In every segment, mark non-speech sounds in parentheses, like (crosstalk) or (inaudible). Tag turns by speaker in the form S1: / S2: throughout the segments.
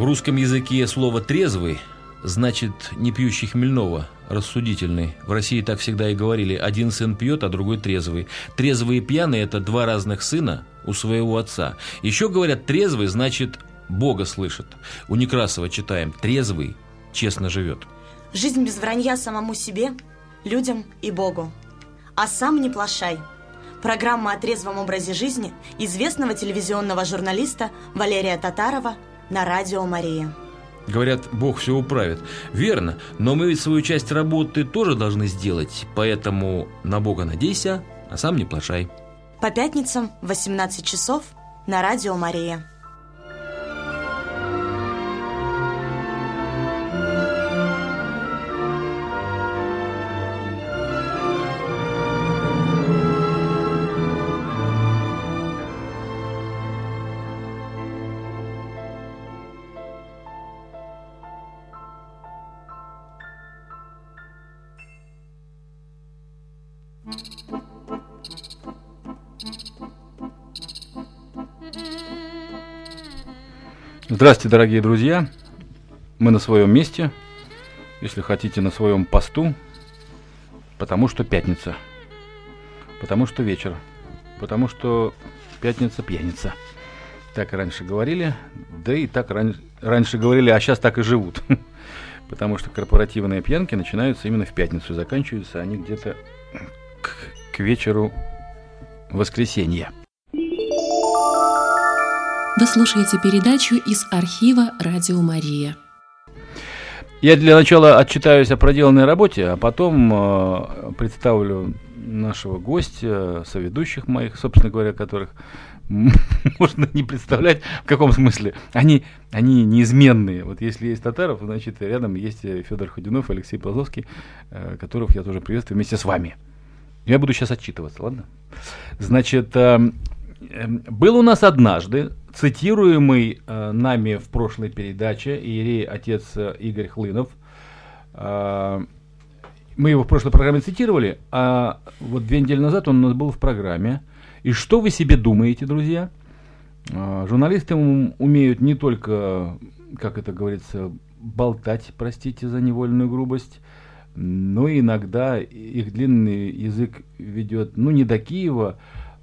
S1: В русском языке слово «трезвый» значит не пьющий хмельного, рассудительный. В России так всегда и говорили. Один сын пьет, а другой трезвый. Трезвый и пьяный – это два разных сына у своего отца. Еще говорят, трезвый значит Бога слышит. У Некрасова читаем «трезвый честно живет».
S2: Жизнь без вранья самому себе, людям и Богу. А сам не плашай. Программа о трезвом образе жизни известного телевизионного журналиста Валерия Татарова на радио «Мария».
S1: Говорят, Бог все управит. Верно, но мы ведь свою часть работы тоже должны сделать, поэтому на Бога надейся, а сам не плашай.
S2: По пятницам в 18 часов на радио «Мария».
S3: Здравствуйте, дорогие друзья. Мы на своем месте, если хотите, на своем посту, потому что пятница, потому что вечер, потому что пятница пьяница. Так раньше говорили, да и так ран... раньше говорили, а сейчас так и живут. (laughs) Потому что корпоративные пьянки начинаются именно в пятницу и заканчиваются они где-то к, к вечеру воскресенья.
S4: Вы слушаете передачу из архива «Радио Мария».
S3: Я для начала отчитаюсь о проделанной работе, а потом э, представлю нашего гостя, соведущих моих, собственно говоря, которых (laughs) можно не представлять, в каком смысле. Они, они неизменные. Вот если есть Татаров, значит, рядом есть Федор Ходюнов, Алексей Плазовский, э, которых я тоже приветствую вместе с вами. Я буду сейчас отчитываться, ладно? Значит, э, был у нас однажды цитируемый э, нами в прошлой передаче Иерей отец э, Игорь Хлынов. Э, мы его в прошлой программе цитировали, а вот две недели назад он у нас был в программе. И что вы себе думаете, друзья? Журналисты умеют не только, как это говорится, болтать, простите за невольную грубость, но иногда их длинный язык ведет, ну, не до Киева,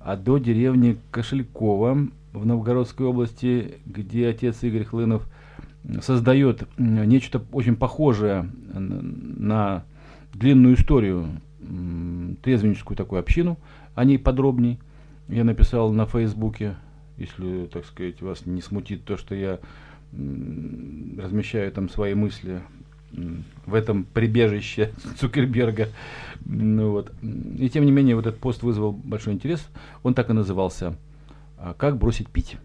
S3: а до деревни Кошелькова в Новгородской области, где отец Игорь Хлынов создает нечто очень похожее на длинную историю, трезвенническую такую общину, о ней подробней. Я написал на Фейсбуке, если, так сказать, вас не смутит то, что я размещаю там свои мысли в этом прибежище Цукерберга. Ну, вот. И тем не менее, вот этот пост вызвал большой интерес. Он так и назывался а как бросить пить?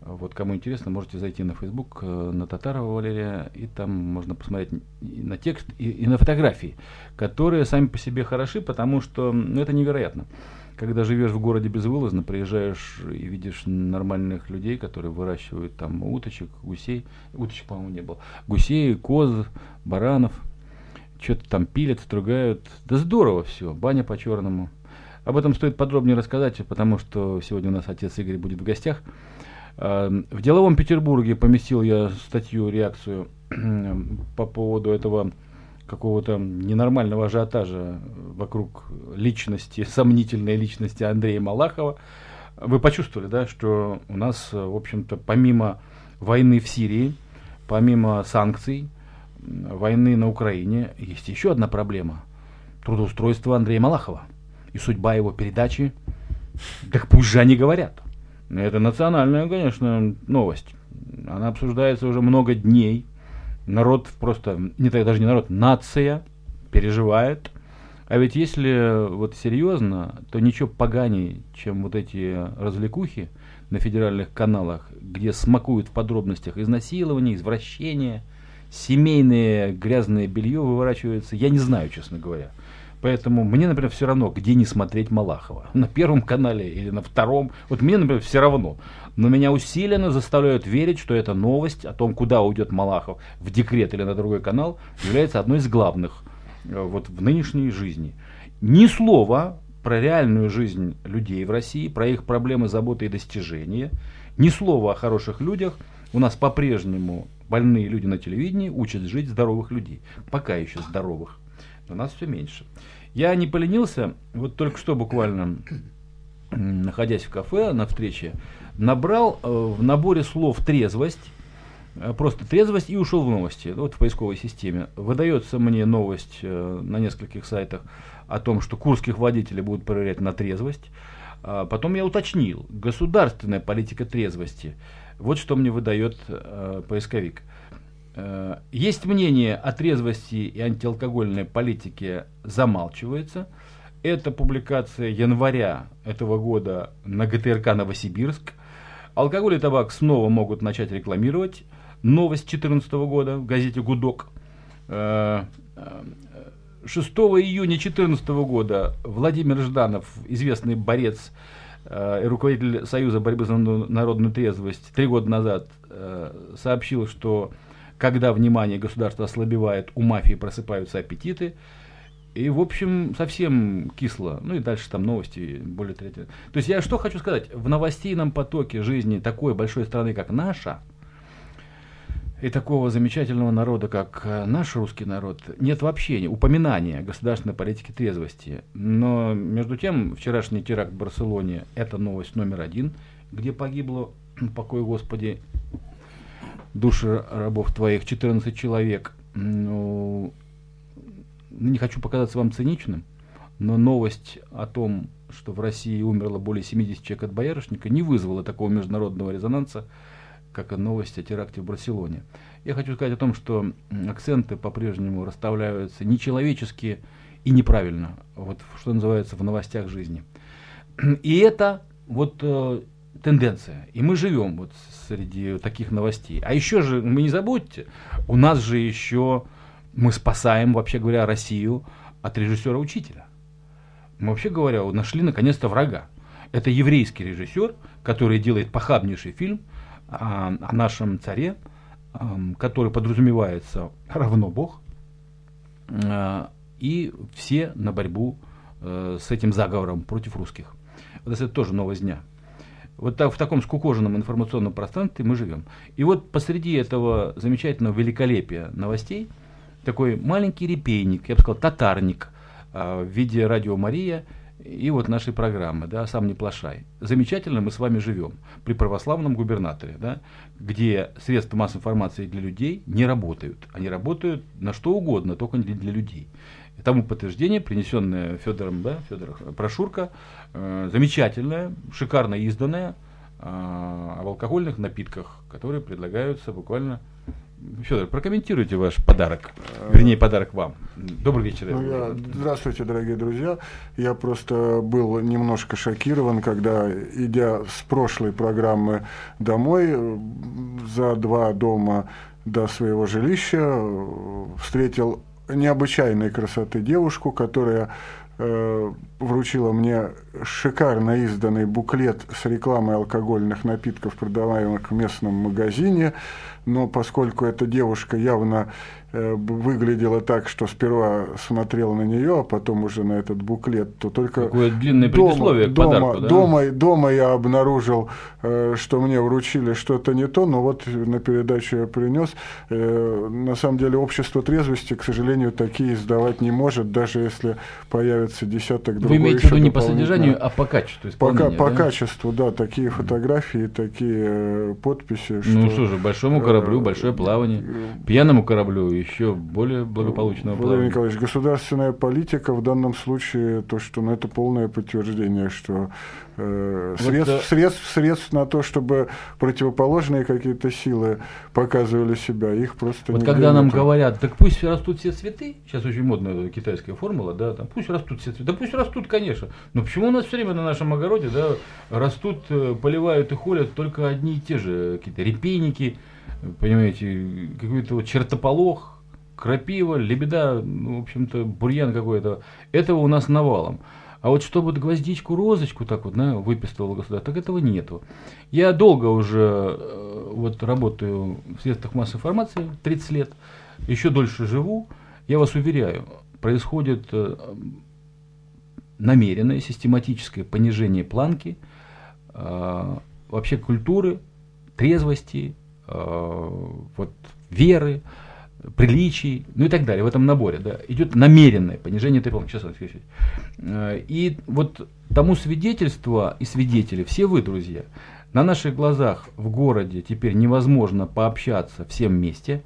S3: Вот кому интересно, можете зайти на Facebook э, на Татарова Валерия, и там можно посмотреть и на текст, и, и на фотографии, которые сами по себе хороши, потому что ну, это невероятно. Когда живешь в городе безвылазно, приезжаешь и видишь нормальных людей, которые выращивают там уточек, гусей, уточек, по-моему, не было, гусей, коз, баранов, что-то там пилят, стругают. Да здорово все, баня по-черному. Об этом стоит подробнее рассказать, потому что сегодня у нас отец Игорь будет в гостях. Эм, в деловом Петербурге поместил я статью, реакцию (clears throat) по поводу этого какого-то ненормального ажиотажа вокруг личности, сомнительной личности Андрея Малахова. Вы почувствовали, да, что у нас, в общем-то, помимо войны в Сирии, помимо санкций, войны на Украине, есть еще одна проблема – трудоустройство Андрея Малахова – и судьба его передачи, так пусть же они говорят. Это национальная, конечно, новость. Она обсуждается уже много дней. Народ просто, не так даже не народ, нация переживает. А ведь если вот серьезно, то ничего поганей, чем вот эти развлекухи на федеральных каналах, где смакуют в подробностях изнасилования, извращения, семейные грязное белье выворачивается, я не знаю, честно говоря. Поэтому мне, например, все равно, где не смотреть Малахова. На первом канале или на втором. Вот мне, например, все равно. Но меня усиленно заставляют верить, что эта новость о том, куда уйдет Малахов в декрет или на другой канал, является одной из главных э, вот, в нынешней жизни. Ни слова про реальную жизнь людей в России, про их проблемы, заботы и достижения, ни слова о хороших людях У нас по-прежнему больные люди на телевидении учат жить здоровых людей. Пока еще здоровых. Но нас все меньше. Я не поленился, вот только что буквально, находясь в кафе на встрече, набрал э, в наборе слов трезвость, э, просто трезвость и ушел в новости, вот в поисковой системе. Выдается мне новость э, на нескольких сайтах о том, что курских водителей будут проверять на трезвость. А потом я уточнил, государственная политика трезвости. Вот что мне выдает поисковик. Э, есть мнение о трезвости и антиалкогольной политике замалчивается. Это публикация января этого года на ГТРК Новосибирск. Алкоголь и табак снова могут начать рекламировать. Новость 2014 года в газете «Гудок». 6 э, июня 2014 года Владимир Жданов, известный борец э, и руководитель Союза борьбы за народную трезвость, три года назад сообщил, что когда внимание государства ослабевает, у мафии просыпаются аппетиты. И, в общем, совсем кисло. Ну и дальше там новости более третьего. То есть я что хочу сказать. В новостейном потоке жизни такой большой страны, как наша, и такого замечательного народа, как э, наш русский народ, нет вообще упоминания государственной политики трезвости. Но, между тем, вчерашний теракт в Барселоне – это новость номер один, где погибло, покой Господи, души рабов твоих, 14 человек. Ну, не хочу показаться вам циничным, но новость о том, что в России умерло более 70 человек от боярышника, не вызвала такого международного резонанса, как и новость о теракте в Барселоне. Я хочу сказать о том, что акценты по-прежнему расставляются нечеловечески и неправильно, вот что называется в новостях жизни. И это вот э, тенденция. И мы живем вот среди таких новостей. А еще же, вы не забудьте, у нас же еще мы спасаем, вообще говоря, Россию от режиссера-учителя. Мы, вообще говоря, нашли наконец-то врага. Это еврейский режиссер, который делает похабнейший фильм о, о нашем царе, который подразумевается равно Бог, а, и все на борьбу э, с этим заговором против русских. Вот это тоже новость дня. Вот так, в таком скукоженном информационном пространстве мы живем. И вот посреди этого замечательного великолепия новостей такой маленький репейник, я бы сказал, татарник э, в виде радио Мария и вот нашей программы, да, сам не плашай. Замечательно мы с вами живем при православном губернаторе, да, где средства массовой информации для людей не работают. Они работают на что угодно, только не для людей. Тому подтверждение, принесенное Федором, да, Федор, брошюрка, э, замечательная, шикарно изданная, э, об алкогольных напитках, которые предлагаются буквально Федор, прокомментируйте ваш подарок, вернее подарок вам. Добрый вечер.
S5: Ну, я, здравствуйте, дорогие друзья. Я просто был немножко шокирован, когда, идя с прошлой программы домой, за два дома до своего жилища, встретил необычайной красоты девушку, которая э, вручила мне шикарно изданный буклет с рекламой алкогольных напитков, продаваемых в местном магазине. Но поскольку эта девушка явно Э, выглядело так, что сперва смотрел на нее, а потом уже на этот буклет, то только
S3: Какое длинное дома, предисловие к
S5: дома,
S3: подарку, да?
S5: дома, дома я обнаружил, э, что мне вручили что-то не то, но вот на передачу я принес. Э, на самом деле общество трезвости, к сожалению, такие издавать не может, даже если появится десяток другой.
S3: Вы имеете в виду не по содержанию, а по качеству
S5: исполнения? По, да? качеству, да, такие фотографии, такие подписи.
S3: Ну что же, большому кораблю большое плавание, пьяному кораблю еще более благополучного
S5: Владимир плана. Николаевич, государственная политика в данном случае, то, что ну, это полное подтверждение, что э, вот средств, да. средств, средств на то, чтобы противоположные какие-то силы показывали себя, их просто
S3: Вот когда нам это... говорят, так пусть растут все цветы, сейчас очень модная китайская формула, да, там, пусть растут все цветы, да пусть растут, конечно, но почему у нас все время на нашем огороде, да, растут, э, поливают и холят только одни и те же какие-то репейники, понимаете, какой-то вот чертополох, крапива, лебеда, ну, в общем-то, бурьян какой-то. Этого у нас навалом. А вот чтобы гвоздичку, розочку так вот да, выписывало государство, так этого нету. Я долго уже э, вот работаю в средствах массовой информации, 30 лет, еще дольше живу. Я вас уверяю, происходит э, намеренное, систематическое понижение планки э, вообще культуры, трезвости, вот, веры, приличий, ну и так далее, в этом наборе, да, идет намеренное понижение полноты. Сейчас, сейчас. Э, и вот тому свидетельство и свидетели, все вы, друзья, на наших глазах в городе теперь невозможно пообщаться всем вместе,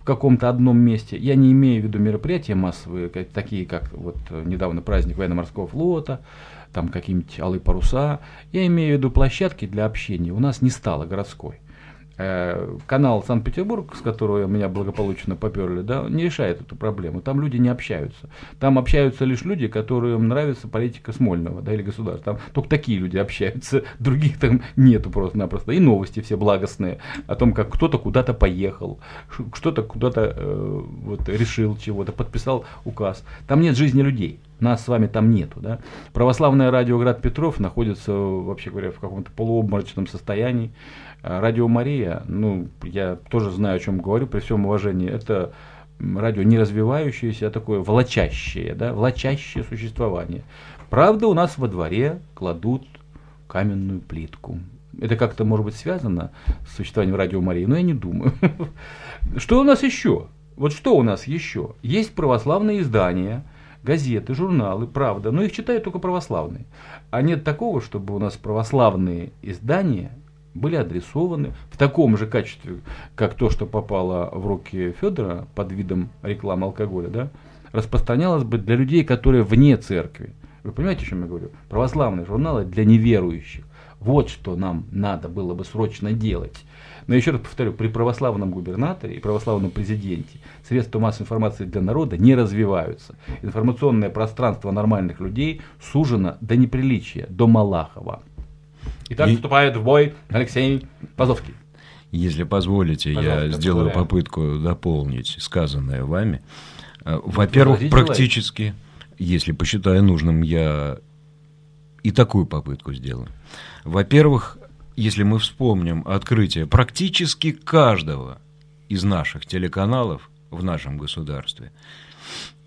S3: в каком-то одном месте. Я не имею в виду мероприятия массовые, такие как вот недавно праздник военно-морского флота, там какие-нибудь алые паруса. Я имею в виду площадки для общения. У нас не стало городской. Э, канал Санкт-Петербург, с которого меня благополучно поперли, да, не решает эту проблему. Там люди не общаются. Там общаются лишь люди, которым нравится политика Смольного да, или государства. Там только такие люди общаются, (laughs) других там нету просто-напросто. И новости все благостные о том, как кто-то куда-то поехал, что-то куда-то э, вот, решил чего-то, подписал указ. Там нет жизни людей. Нас с вами там нету. Да? Православное радио Град Петров находится, вообще говоря, в каком-то полуобморочном состоянии. А радио Мария, ну, я тоже знаю, о чем говорю, при всем уважении, это радио не развивающееся, а такое волочащее, да, волочащее существование. Правда, у нас во дворе кладут каменную плитку. Это как-то может быть связано с существованием радио Марии, но я не думаю. (laughs) Что у нас еще? Вот что у нас еще? Есть православные издания, газеты, журналы, правда, но их читают только православные. А нет такого, чтобы у нас православные издания были адресованы в таком же качестве, как то, что попало в руки Федора под видом рекламы алкоголя, да, распространялось бы для людей, которые вне церкви. Вы понимаете, о чем я говорю? Православные журналы для неверующих. Вот что нам надо было бы срочно делать. Но еще раз повторю, при православном губернаторе и православном президенте средства массовой информации для народа не развиваются. Информационное пространство нормальных людей сужено до неприличия, до Малахова. Итак, и... вступает в бой Алексей Пазовский.
S6: Если позволите, Пожалуйста, я сделаю позволяю. попытку дополнить сказанное вами. Э, во-первых, практически, если посчитаю нужным, я и такую попытку сделаю. Во-первых, если мы вспомним открытие практически каждого из наших телеканалов в нашем государстве –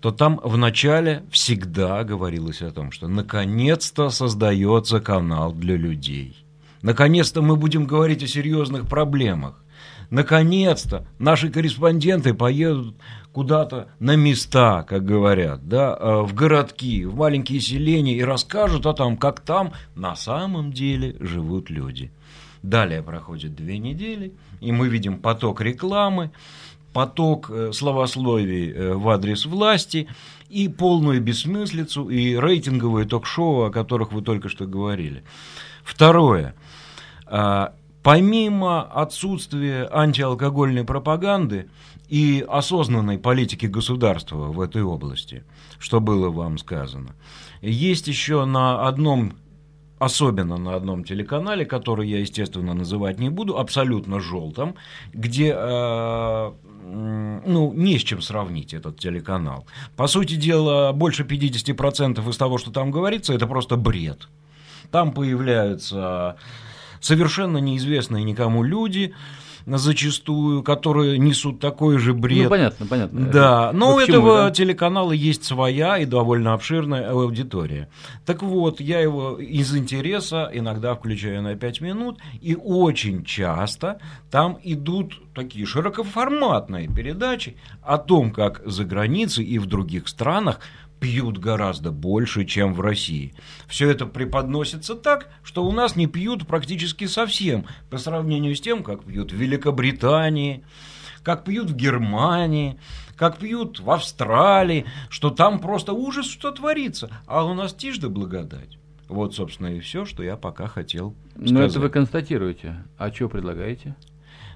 S6: то там вначале всегда говорилось о том, что наконец-то создается канал для людей. Наконец-то мы будем говорить о серьезных проблемах. Наконец-то наши корреспонденты поедут куда-то на места, как говорят, да, э, в городки, в маленькие селения и расскажут о том, как там на самом деле живут люди. Далее проходит две недели, и мы видим поток рекламы, поток э, словословий э, в адрес власти и полную бессмыслицу и рейтинговые ток-шоу, о которых вы только что говорили. Второе. А, помимо отсутствия антиалкогольной пропаганды и осознанной политики государства в этой области, что было вам сказано, есть еще на одном особенно на одном телеканале, который я, естественно, называть не буду, абсолютно желтом, где э, ну, не с чем сравнить этот телеканал. По сути дела, больше 50% из того, что там говорится, это просто бред. Там появляются совершенно неизвестные никому люди, зачастую, которые несут такой же бред. Ну,
S3: понятно, понятно.
S6: Да, но у этого да? телеканала есть своя и довольно обширная аудитория. Так вот, я его из интереса иногда включаю на 5 минут, и очень часто там идут такие широкоформатные передачи о том, как за границей и в других странах пьют гораздо больше, чем в России. Все это преподносится так, что у нас не пьют практически совсем, по сравнению с тем, как пьют в Великобритании, как пьют в Германии, как пьют в Австралии, что там просто ужас, что творится, а у нас тишь да благодать. Вот, собственно, и все, что я пока хотел сказать.
S3: Но это вы констатируете. А что предлагаете?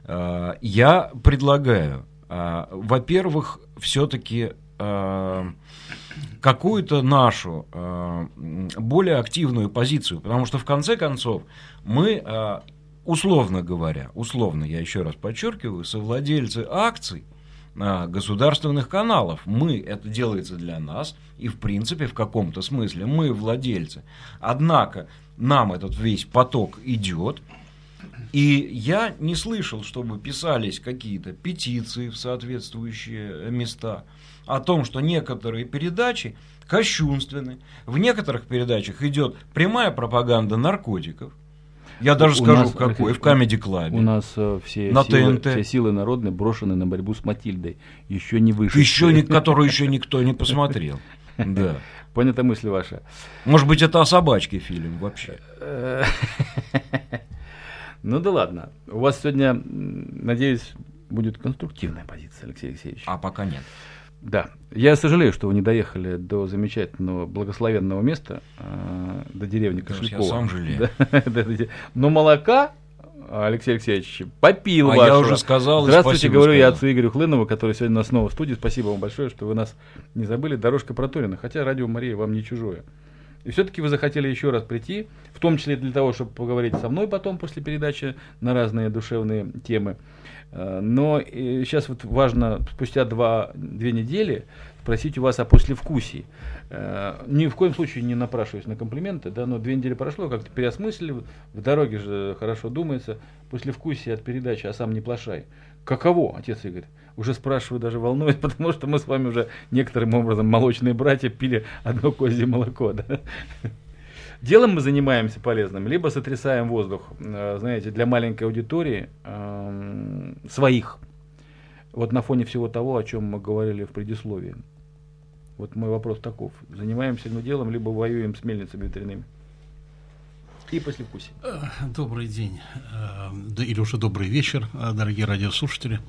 S6: А, я предлагаю, а, во-первых, все-таки а, какую-то нашу э, более активную позицию, потому что в конце концов мы, э, условно говоря, условно, я еще раз подчеркиваю, совладельцы акций э, государственных каналов. Мы, это делается для нас, и в принципе, в каком-то смысле, мы владельцы. Однако нам этот весь поток идет, и я не слышал, чтобы писались какие-то петиции в соответствующие места – о том, что некоторые передачи кощунственны. В некоторых передачах идет прямая пропаганда наркотиков. Я даже скажу, нас, какой, в Comedy Club.
S3: У нас э, все, на силы, ТНТ. все силы народные брошены на борьбу с Матильдой. Еще не вышли.
S6: Еще не, которую еще (laughs) никто не посмотрел. Да.
S3: Понята мысль ваша.
S6: Может быть, это о собачке фильм вообще. (laughs)
S3: Ну да ладно. У вас сегодня, надеюсь, будет конструктивная позиция, Алексей Алексеевич.
S6: А пока нет.
S3: Да. Я сожалею, что вы не доехали до замечательного благословенного места, э, до деревни Кошелькова.
S6: Я сам жалею. (laughs)
S3: Но молока Алексей Алексеевич, попил
S6: а
S3: вашего.
S6: я уже сказал.
S3: Здравствуйте, говорю сказал. я отцу Игорю Хлынову, который сегодня у нас снова в студии. Спасибо вам большое, что вы нас не забыли. Дорожка проторена, хотя радио Мария вам не чужое. И все-таки вы захотели еще раз прийти, в том числе для того, чтобы поговорить со мной потом после передачи на разные душевные темы. Э, но сейчас вот важно спустя два, две недели спросить у вас о послевкусии. Э, ни в коем случае не напрашиваюсь на комплименты, да, но две недели прошло, как-то переосмыслили, в дороге же хорошо думается, послевкусие от передачи «А сам не плашай». Каково, отец Игорь? Уже спрашиваю, даже волнуюсь, (laughs) потому что мы с вами уже некоторым образом молочные братья пили одно козье молоко. Да? Делом мы занимаемся полезным, либо сотрясаем воздух, э, знаете, для маленькой аудитории э, своих. Вот на фоне всего того, о чем мы говорили в предисловии. Вот мой вопрос таков. Занимаемся мы делом, либо воюем с мельницами ветряными? И послевкусие. Э,
S7: добрый день, да, или уже добрый вечер, дорогие радиослушатели.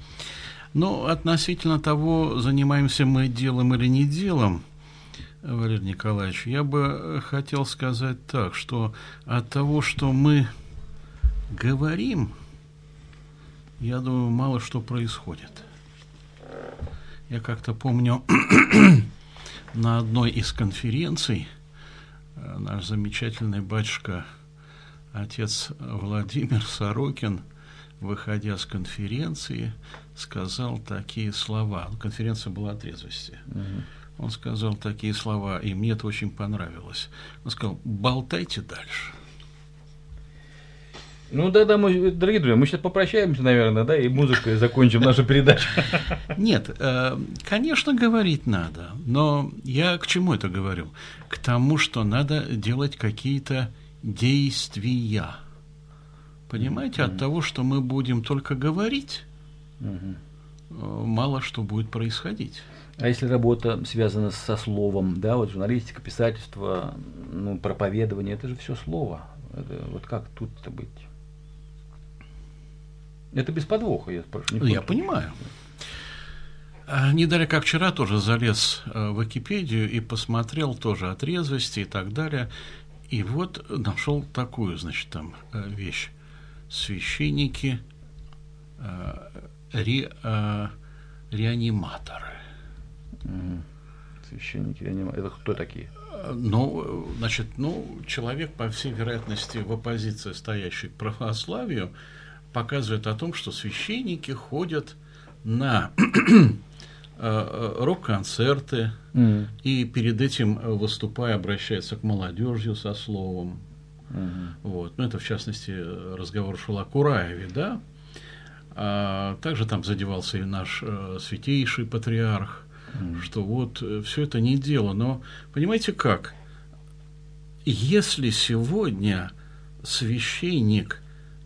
S7: Ну, относительно того, занимаемся мы делом или не делом, Валерий Николаевич, я бы хотел сказать так, что от того, что мы говорим, я думаю, мало что происходит. Я как-то помню (clears throat) на одной из конференций э, наш замечательный батюшка, отец Владимир Сорокин, выходя с конференции, сказал такие слова. Конференция была о трезвости. Uh-huh он сказал такие слова, и мне это очень понравилось. Он сказал, болтайте дальше.
S3: Ну да, да, мы, дорогие друзья, мы сейчас попрощаемся, наверное, да, и музыкой закончим нашу передачу.
S7: Нет, э, конечно, говорить надо, но я к чему это говорю? К тому, что надо делать какие-то действия. Понимаете, от того, что мы будем только говорить, э, мало что будет происходить.
S3: А если работа связана со словом, да, вот журналистика, писательство, ну, проповедование, это же все слово. Это, вот как тут-то быть? Это без подвоха, я спрашиваю.
S7: Ну, я понимаю. А, не далее, как вчера, тоже залез э, в Википедию и посмотрел тоже о трезвости и так далее. И вот нашел такую, значит, там э, вещь. Священники, э, ре, реаниматоры.
S3: Священники, это кто такие?
S7: Ну, значит, ну, человек, по всей вероятности, в оппозиции, стоящий к православию, показывает о том, что священники ходят на э, э, рок-концерты mm. и перед этим, выступая, обращается к молодежи со словом. Mm-hmm. Вот. Ну, это, в частности, разговор шел о Кураеве, да? А также там задевался и наш э, святейший патриарх что вот э, все это не дело. Но понимаете как? Если сегодня священник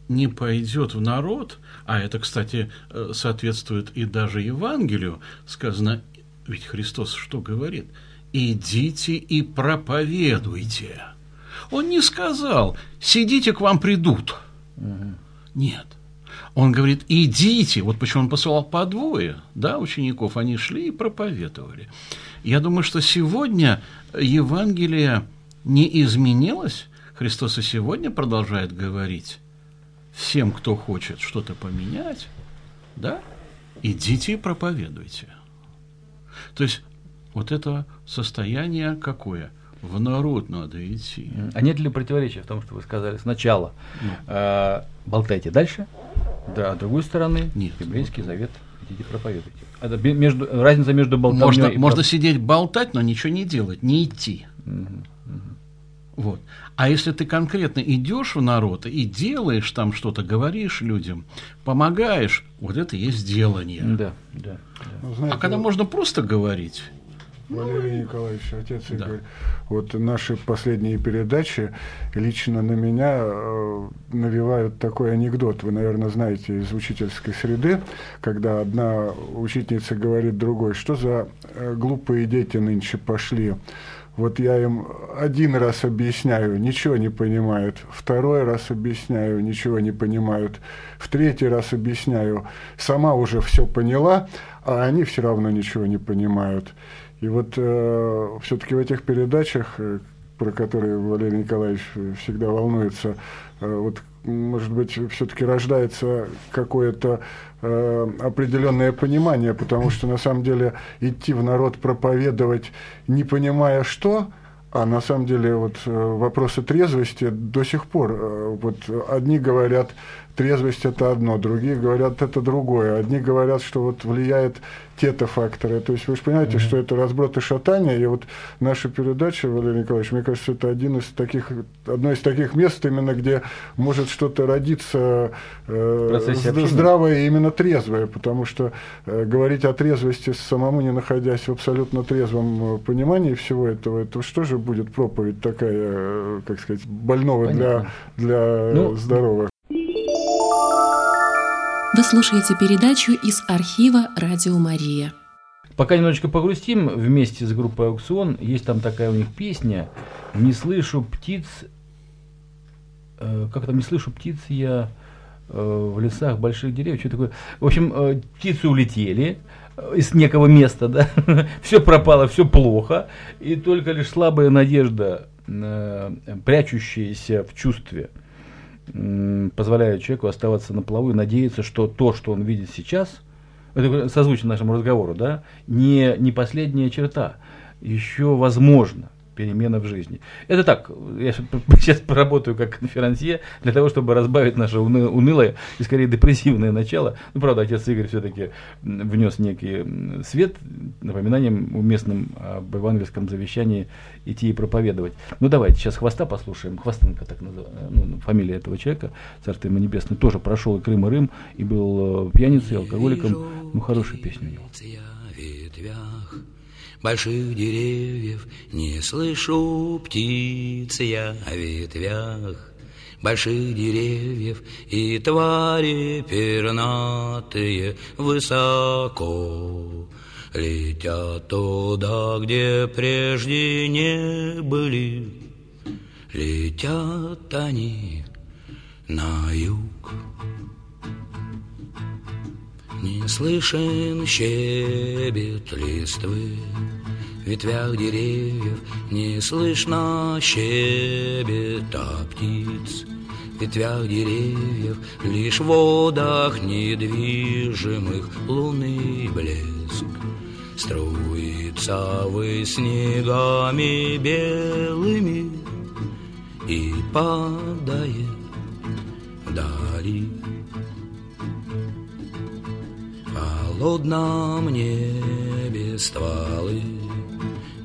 S7: не пойдет в народ, а это, кстати, э, соответствует и даже Евангелию, сказано, ведь Христос что говорит? Идите и проповедуйте. Он не сказал, сидите, к вам придут. Угу. Нет. Он говорит, идите. Вот почему он посылал по двое да, учеников. Они шли и проповедовали. Я думаю, что сегодня Евангелие не изменилось. Христос и сегодня продолжает говорить всем, кто хочет что-то поменять, да, идите и проповедуйте. То есть вот это состояние какое? В народ надо идти.
S3: А нет ли противоречия в том, что вы сказали сначала? Ну. Э, болтайте дальше, да, а с другой стороны, Нет, еврейский вот. завет, идите проповедуйте. Это между, разница между болтовней
S7: можно, и... Можно сидеть болтать, но ничего не делать, не идти. Угу, угу. Вот. А если ты конкретно идешь в народ и делаешь там что-то, говоришь людям, помогаешь, вот это есть делание.
S3: Да, да. да.
S7: Знаете, а когда можно просто говорить,
S5: Валерий Николаевич, отец да. Игорь, вот наши последние передачи лично на меня э, навевают такой анекдот. Вы, наверное, знаете из учительской среды, когда одна учительница говорит другой, что за э, глупые дети нынче пошли. Вот я им один раз объясняю, ничего не понимают. Второй раз объясняю, ничего не понимают. В третий раз объясняю, сама уже все поняла, а они все равно ничего не понимают. И вот э, все-таки в этих передачах, э, про которые Валерий Николаевич всегда волнуется, э, вот, может быть, все-таки рождается какое-то э, определенное понимание, потому что на самом деле идти в народ проповедовать, не понимая что, а на самом деле вот э, вопросы трезвости до сих пор, э, вот одни говорят, трезвость это одно, другие говорят это другое. Одни говорят, что вот влияет те-то факторы. То есть вы же понимаете, mm-hmm. что это разброд и шатание. И вот наша передача, Валерий Николаевич, мне кажется, это один из таких, одно из таких мест именно, где может что-то родиться э, здравое и именно трезвое. Потому что э, говорить о трезвости самому не находясь в абсолютно трезвом э, понимании всего этого, это что же будет проповедь такая, э, как сказать, больного для, для ну, здоровых?
S4: Вы слушаете передачу из архива «Радио Мария».
S3: Пока немножечко погрустим вместе с группой «Аукцион». Есть там такая у них песня «Не слышу птиц...» э, Как там «Не слышу птиц я э, в лесах больших деревьев». Что такое? В общем, э, птицы улетели из некого места, да? (laughs) все пропало, все плохо. И только лишь слабая надежда, прячущаяся в чувстве – позволяет человеку оставаться на плаву и надеяться, что то, что он видит сейчас, это созвучно нашему разговору, да, не, не последняя черта, еще возможно перемена в жизни. Это так, я (laughs) сейчас поработаю как конферансье для того, чтобы разбавить наше унылое и скорее депрессивное начало. Ну, правда, отец Игорь все-таки внес некий свет напоминанием уместным об евангельском завещании идти и проповедовать. Ну, давайте сейчас Хвоста послушаем. Хвостенко, так называется, ну, ну, фамилия этого человека, царство ему небесное, тоже прошел и Крым, и Рым, и был э, пьяницей, алкоголиком. Ну, хорошая песня у него
S8: больших деревьев Не слышу птиц я о ветвях больших деревьев И твари пернатые высоко Летят туда, где прежде не были. Летят они на юг Не слышен щебет листвы ветвях деревьев Не слышно щебета птиц. В ветвях деревьев Лишь в водах недвижимых Лунный блеск. Струится вы снегами белыми И падает вдали. В холодном небе стволы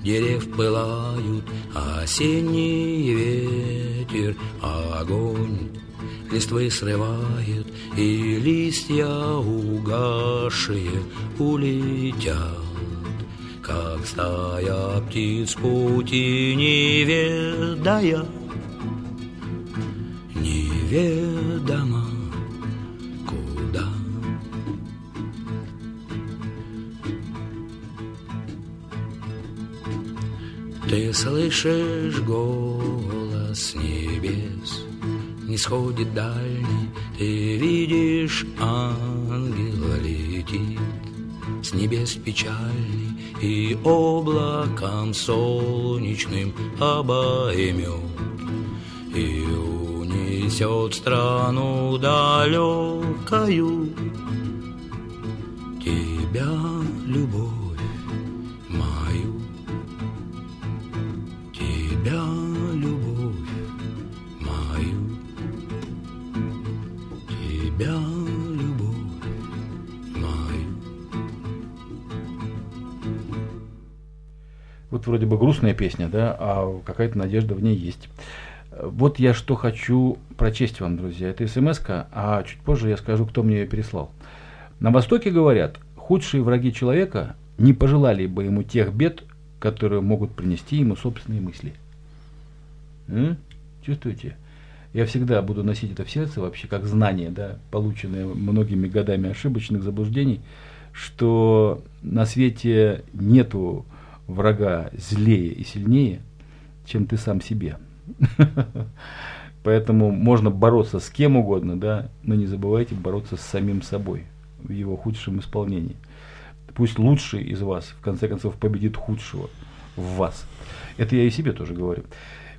S8: Дерев пылают, осенний ветер, огонь Листвы срывает, и листья угасшие улетят. Как стая птиц пути не ведая Неведомо Ты слышишь голос небес, Не сходит дальний, Ты видишь, ангел летит С небес печальный И облаком солнечным обоймет И унесет страну далекою Тебя, любовь
S3: вот вроде бы грустная песня, да, а какая-то надежда в ней есть. Вот я что хочу прочесть вам, друзья. Это смс а чуть позже я скажу, кто мне ее переслал. На Востоке говорят, худшие враги человека не пожелали бы ему тех бед, которые могут принести ему собственные мысли. М? Чувствуете? Я всегда буду носить это в сердце вообще, как знание, да, полученное многими годами ошибочных заблуждений, что на свете нету врага злее и сильнее, чем ты сам себе. (laughs) Поэтому можно бороться с кем угодно, да, но не забывайте бороться с самим собой в его худшем исполнении. Пусть лучший из вас, в конце концов, победит худшего в вас. Это я и себе тоже говорю.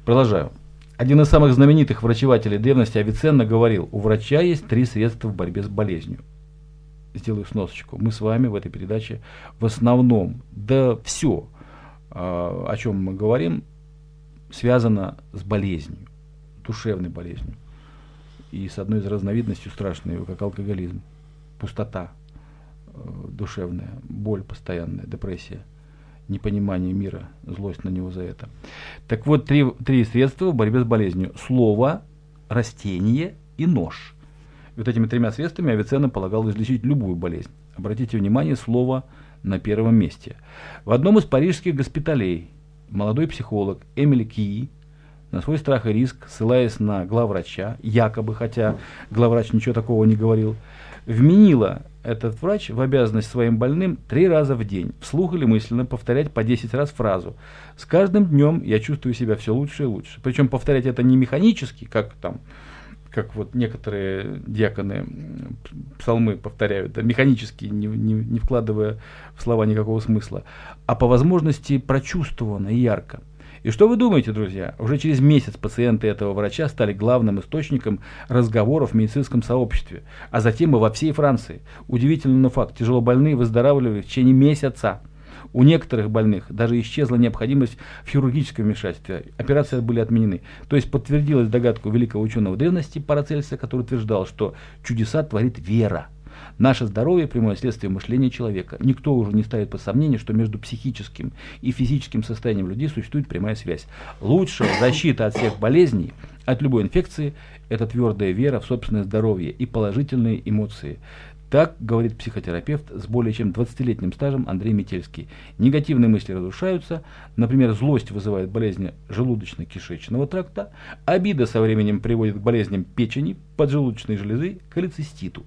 S3: Продолжаю. Один из самых знаменитых врачевателей древности Авиценна говорил, у врача есть три средства в борьбе с болезнью. Сделаю сносочку. Мы с вами в этой передаче в основном, да все, о чем мы говорим, связано с болезнью, душевной болезнью. И с одной из разновидностей страшной, как алкоголизм, пустота э, душевная, боль постоянная, депрессия – непонимание мира, злость на него за это. Так вот, три, три средства в борьбе с болезнью. Слово, растение и нож. И вот этими тремя средствами Авиценна полагал излечить любую болезнь. Обратите внимание, слово на первом месте. В одном из парижских госпиталей молодой психолог Эмили Ки на свой страх и риск, ссылаясь на главврача, якобы, хотя главврач ничего такого не говорил, вменила этот врач в обязанность своим больным три раза в день, вслух или мысленно повторять по 10 раз фразу. С каждым днем я чувствую себя все лучше и лучше. Причем повторять это не механически, как там как вот некоторые диаконы псалмы повторяют, да, механически, не, не, не вкладывая в слова никакого смысла, а по возможности прочувствованно и ярко. И что вы думаете, друзья? Уже через месяц пациенты этого врача стали главным источником разговоров в медицинском сообществе, а затем и во всей Франции. Удивительный факт, тяжело больные выздоравливали в течение месяца. У некоторых больных даже исчезла необходимость в хирургическом вмешательстве. Операции были отменены. То есть подтвердилась догадку великого ученого древности Парацельса, который утверждал, что чудеса творит вера. Наше здоровье – прямое следствие мышления человека. Никто уже не ставит под сомнение, что между психическим и физическим состоянием людей существует прямая связь. Лучшая защита от всех болезней, от любой инфекции – это твердая вера в собственное здоровье и положительные эмоции. Так говорит психотерапевт с более чем 20-летним стажем Андрей Метельский. Негативные мысли разрушаются, например, злость вызывает болезни желудочно-кишечного тракта, обида со временем приводит к болезням печени, поджелудочной железы, холециститу.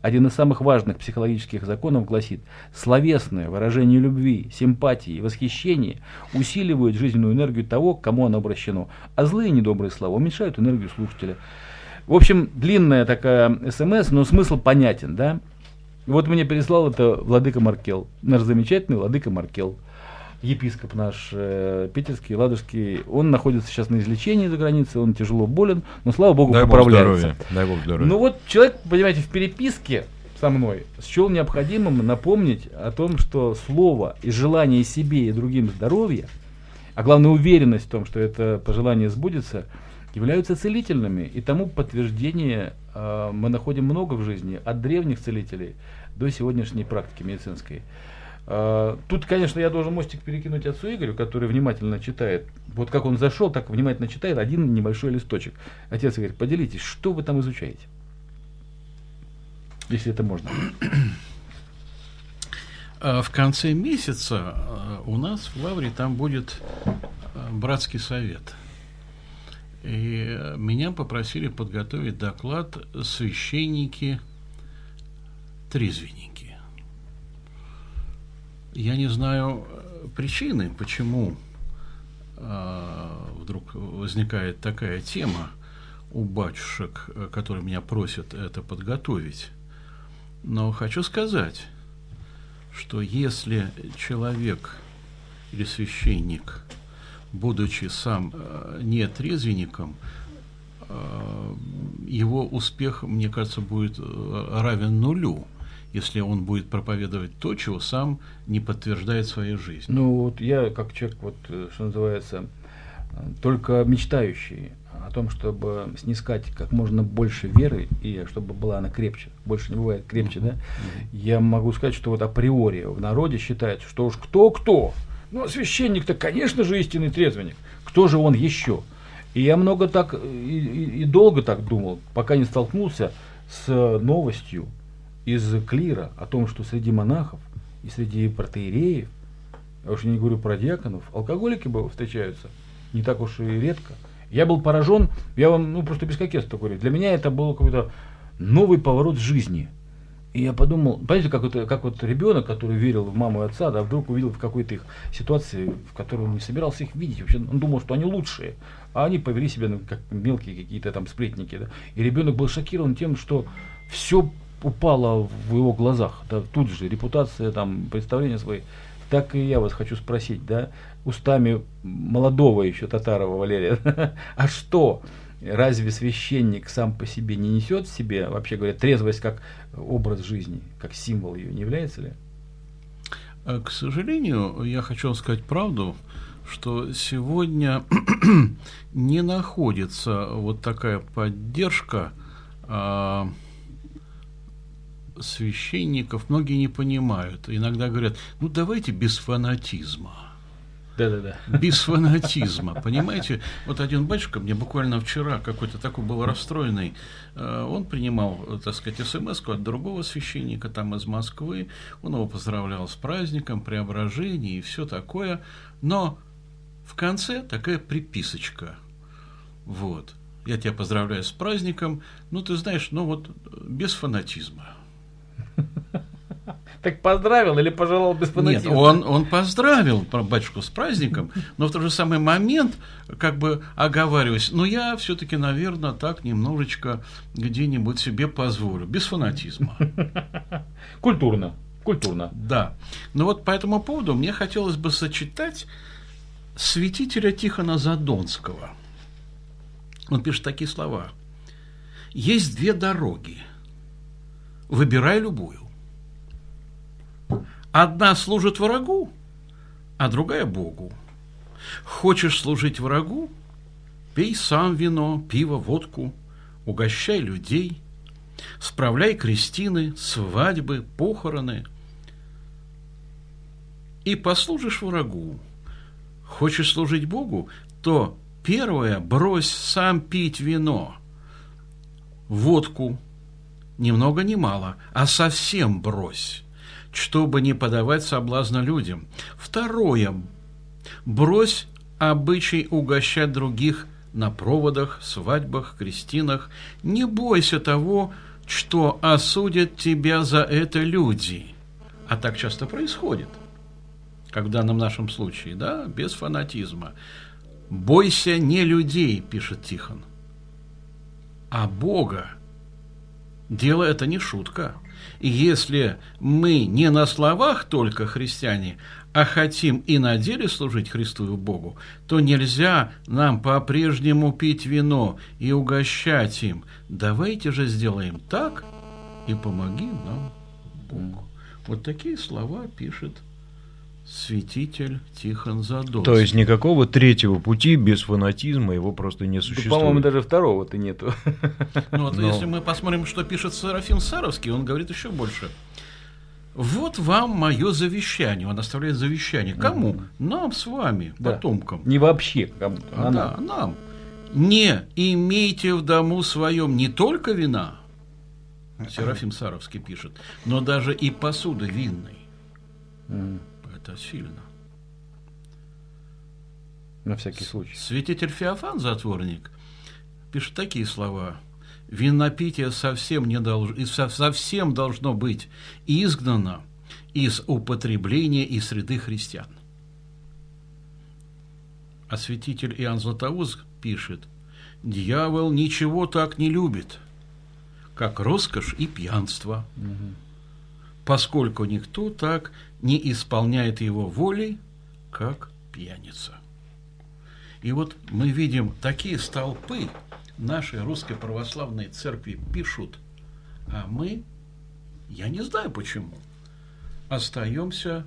S3: Один из самых важных психологических законов гласит, словесное выражение любви, симпатии и восхищения усиливают жизненную энергию того, к кому оно обращено, а злые недобрые слова уменьшают энергию слушателя. В общем, длинная такая смс, но смысл понятен, да? Вот мне переслал это Владыка Маркел, наш замечательный Владыка Маркел епископ наш э, питерский, ладожский, он находится сейчас на излечении за границей, он тяжело болен, но слава богу Дай поправляется. Бог Дай бог здоровья. Ну вот человек, понимаете, в переписке со мной счел необходимым напомнить о том, что слово и желание себе и другим здоровья, а главное уверенность в том, что это пожелание сбудется, являются целительными. И тому подтверждение э, мы находим много в жизни, от древних целителей до сегодняшней практики медицинской. А, тут, конечно, я должен мостик перекинуть отцу Игорю, который внимательно читает. Вот как он зашел, так внимательно читает один небольшой листочек. Отец Игорь, поделитесь, что вы там изучаете? Если это можно.
S7: А, в конце месяца а, у нас в Лавре там будет братский совет. И меня попросили подготовить доклад священники трезвенники. Я не знаю э, причины, почему э, вдруг возникает такая тема у батюшек, э, которые меня просят это подготовить. Но хочу сказать, что если человек или священник, будучи сам не трезвенником, его успех, мне кажется, будет равен нулю если он будет проповедовать то, чего сам не подтверждает своей жизнью.
S3: Ну вот я как человек, вот, э, что называется, только мечтающий о том, чтобы снискать как можно больше веры и чтобы была она крепче, больше не бывает крепче, mm-hmm. да, mm-hmm. я могу сказать, что вот априори в народе считается, что уж кто-кто, ну, священник-то, конечно же, истинный трезвенник, кто же он еще? И я много так, и, и, и долго так думал, пока не столкнулся с новостью, из клира о том, что среди монахов и среди протеереев я уж не говорю про диаконов, алкоголики встречаются не так уж и редко. Я был поражен, я вам ну, просто без кокетства говорю, для меня это был какой-то новый поворот жизни. И я подумал, понимаете, как, вот, как вот ребенок, который верил в маму и отца, да, вдруг увидел в какой-то их ситуации, в которой он не собирался их видеть. Вообще, он думал, что они лучшие, а они повели себя ну, как мелкие какие-то там сплетники. Да. И ребенок был шокирован тем, что все упало в его глазах. Да, тут же репутация, там, представления свои. Так и я вас хочу спросить, да, устами молодого еще Татарова Валерия, (laughs) а что? Разве священник сам по себе не несет в себе, вообще говоря, трезвость как образ жизни, как символ ее, не является ли?
S7: Э, к сожалению, я хочу вам сказать правду, что сегодня (clears throat) не находится вот такая поддержка а, священников. Многие не понимают. Иногда говорят, ну давайте без фанатизма.
S3: Да-да-да.
S7: Без фанатизма, понимаете? Вот один батюшка мне буквально вчера какой-то такой был расстроенный. Э, он принимал, так сказать, смс от другого священника там из Москвы. Он его поздравлял с праздником, преображение и все такое. Но в конце такая приписочка. Вот. Я тебя поздравляю с праздником. Ну, ты знаешь, ну вот без фанатизма.
S3: Так поздравил или пожелал без фанатизма?
S7: Нет, он, он поздравил батюшку с праздником, но в тот же самый момент, как бы оговариваясь, ну я все-таки, наверное, так немножечко где-нибудь себе позволю, без фанатизма. (laughs)
S3: Культурно, культурно.
S7: Да. Но вот по этому поводу мне хотелось бы сочетать святителя Тихона Задонского. Он пишет такие слова. Есть две дороги. Выбирай любую. Одна служит врагу, а другая Богу. Хочешь служить врагу? Пей сам вино, пиво, водку, угощай людей, справляй крестины, свадьбы, похороны. И послужишь врагу. Хочешь служить Богу, то первое брось сам пить вино, водку, ни много ни мало, а совсем брось чтобы не подавать соблазна людям. Второе. Брось обычай угощать других на проводах, свадьбах, крестинах. Не бойся того, что осудят тебя за это люди. А так часто происходит, как в данном нашем случае, да, без фанатизма. «Бойся не людей», пишет Тихон, а Бога. Дело это не шутка. Если мы не на словах только христиане, а хотим и на деле служить Христу и Богу, то нельзя нам по-прежнему пить вино и угощать им. Давайте же сделаем так, и помоги нам Бог. Вот такие слова пишет святитель Тихон Задонский.
S6: То есть никакого третьего пути без фанатизма его просто не существует. Да,
S3: по-моему, даже второго-то нету.
S7: Ну вот Но... если мы посмотрим, что пишет Серафим Саровский, он говорит еще больше. Вот вам мое завещание. Он оставляет завещание. Кому? Угу. Нам с вами, да. потомкам.
S3: Не вообще. Кому?
S7: А, да, нам. нам. Не имейте в дому своем не только вина, Серафим Саровский пишет, но даже и посуды винной. Mm это сильно.
S3: На всякий случай.
S7: Святитель Феофан, затворник, пишет такие слова. Винопитие совсем, не долж... совсем должно быть изгнано из употребления и среды христиан. А святитель Иоанн Златоуст пишет, «Дьявол ничего так не любит, как роскошь и пьянство, угу. Поскольку никто так не исполняет его воли, как пьяница. И вот мы видим такие столпы нашей русской православной церкви пишут, а мы, я не знаю почему, остаемся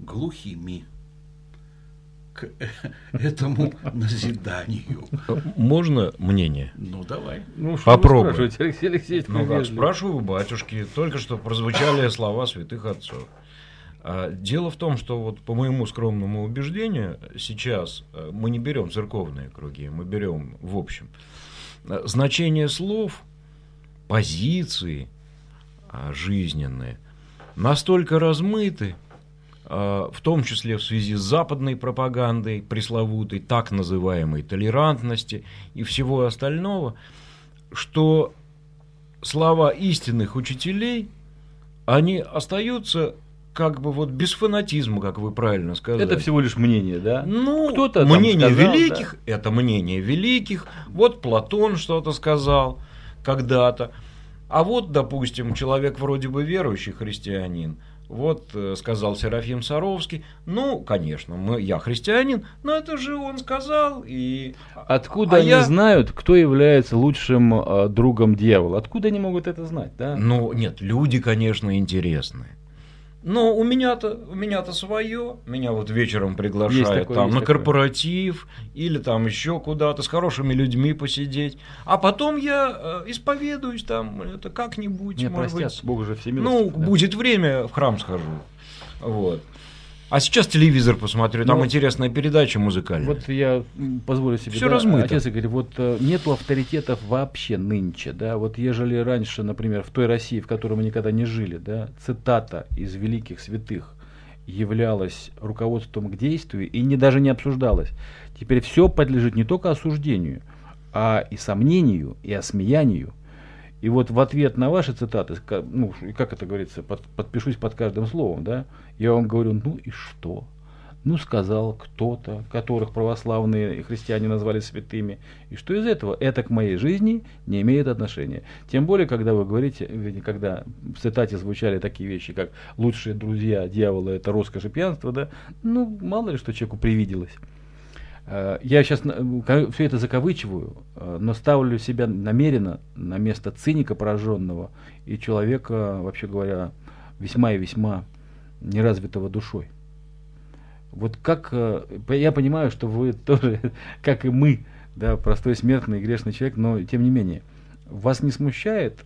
S7: глухими к этому назиданию.
S6: Можно мнение?
S7: Ну, давай.
S6: Ну, Попробуй. Алексей Алексеевич, ну, как, спрашиваю батюшки. Только что прозвучали слова святых отцов. А дело в том, что вот по моему скромному убеждению сейчас э, мы не берем церковные круги, мы берем в общем. Э, значение слов, позиции а, жизненные настолько размыты, в том числе в связи с западной пропагандой, пресловутой так называемой толерантности и всего остального, что слова истинных учителей, они остаются как бы вот без фанатизма, как вы правильно сказали.
S3: Это всего лишь мнение, да?
S6: Ну, Кто-то мнение сказал, великих, да. это мнение великих. Вот Платон что-то сказал когда-то. А вот, допустим, человек вроде бы верующий христианин, вот э, сказал Серафим Саровский, ну, конечно, мы, я христианин, но это же он сказал. И...
S3: Откуда а они я... знают, кто является лучшим э, другом дьявола? Откуда они могут это знать? Да?
S6: Ну, нет, люди, конечно, интересные. Но у меня-то у меня-то свое. Меня вот вечером приглашают такое, там на такое. корпоратив или там еще куда-то с хорошими людьми посидеть. А потом я э, исповедуюсь там это как-нибудь.
S3: Не может простят, быть. Бог же
S6: Ну, да. будет время, в храм схожу. Вот. А сейчас телевизор посмотрю, там ну, интересная передача музыкальная.
S3: Вот я позволю себе.
S6: Все да, размыто.
S3: Отец Игорь, вот э, нету авторитетов вообще нынче, да, вот ежели раньше, например, в той России, в которой мы никогда не жили, да, цитата из великих святых являлась руководством к действию и не, даже не обсуждалась. Теперь все подлежит не только осуждению, а и сомнению, и осмеянию. И вот в ответ на ваши цитаты, ну, как это говорится, под, подпишусь под каждым словом, да, я вам говорю, ну и что? Ну, сказал кто-то, которых православные христиане назвали святыми. И что из этого? Это к моей жизни не имеет отношения. Тем более, когда вы говорите, когда в цитате звучали такие вещи, как «лучшие друзья дьявола – это роскошь и пьянство», да, ну, мало ли что человеку привиделось. Э, я сейчас все это закавычиваю, э, но ставлю себя намеренно на место циника пораженного и человека, вообще говоря, весьма и весьма неразвитого душой. Вот как э, я понимаю, что вы (laughs) тоже, как и мы, да, простой смертный грешный человек, но тем не менее, вас не смущает